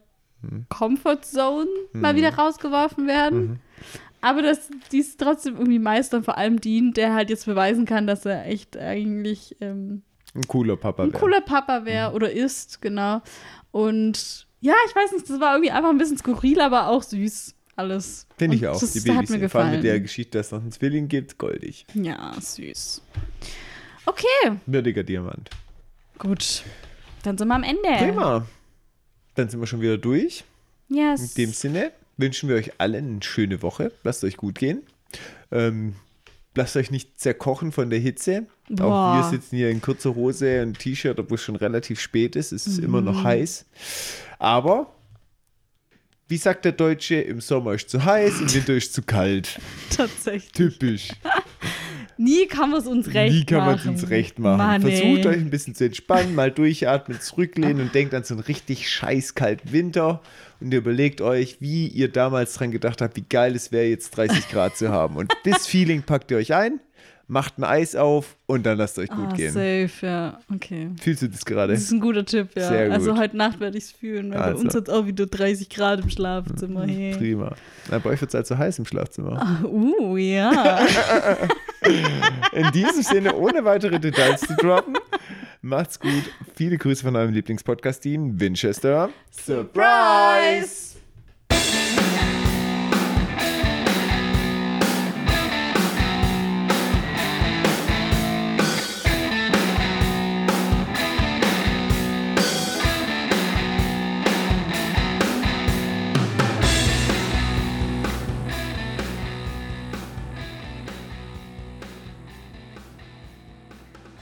Comfort Zone mal wieder rausgeworfen werden. Aber dass die es trotzdem irgendwie meistern, vor allem Dean, der halt jetzt beweisen kann, dass er echt eigentlich ähm, Ein cooler Papa. ein wär. cooler Papa wäre oder ist, genau. Und ja, ich weiß nicht, das war irgendwie einfach ein bisschen skurril, aber auch süß. Alles. Finde ich auch. Das die hat Babys. mir sind- Vor allem gefallen. mit der Geschichte, dass es noch einen Zwilling gibt, goldig. ja, süß. Okay, Würdiger Diamant. gut. Dann sind wir am Ende. Prima. Dann sind wir schon wieder durch. Yes. In dem Sinne wünschen wir euch allen eine schöne Woche. Lasst euch gut gehen. Ähm, lasst euch nicht zerkochen von der Hitze. Auch Boah. wir sitzen hier in kurzer Hose und T-Shirt, obwohl es schon relativ spät ist. Es ist immer Mhm. noch heiß. Aber, wie sagt der Deutsche, im Sommer ist zu heiß, im Winter ist zu kalt. *laughs* Tatsächlich. Typisch. Nie kann man es uns recht Wie kann man es machen. uns recht machen? Mann, Versucht ey. euch ein bisschen zu entspannen, mal durchatmen, zurücklehnen und denkt an so einen richtig scheiß kalten Winter und ihr überlegt euch, wie ihr damals dran gedacht habt, wie geil es wäre, jetzt 30 Grad zu haben. Und das Feeling packt ihr euch ein, macht ein Eis auf und dann lasst euch gut Ah, gehen. safe, ja. Okay. Fühlst du das gerade? Das ist ein guter Tipp, ja. Sehr gut. Also heute Nacht werde ich es fühlen, weil Also. bei uns hat auch wieder 30 Grad im Schlafzimmer. Hey. Prima. Na, bei euch wird es halt so heiß im Schlafzimmer. Ah, Uh, ja. *laughs* In diesem Sinne, ohne weitere Details zu droppen, macht's gut. Viele Grüße von eurem Lieblingspodcast-Team, Winchester. Surprise!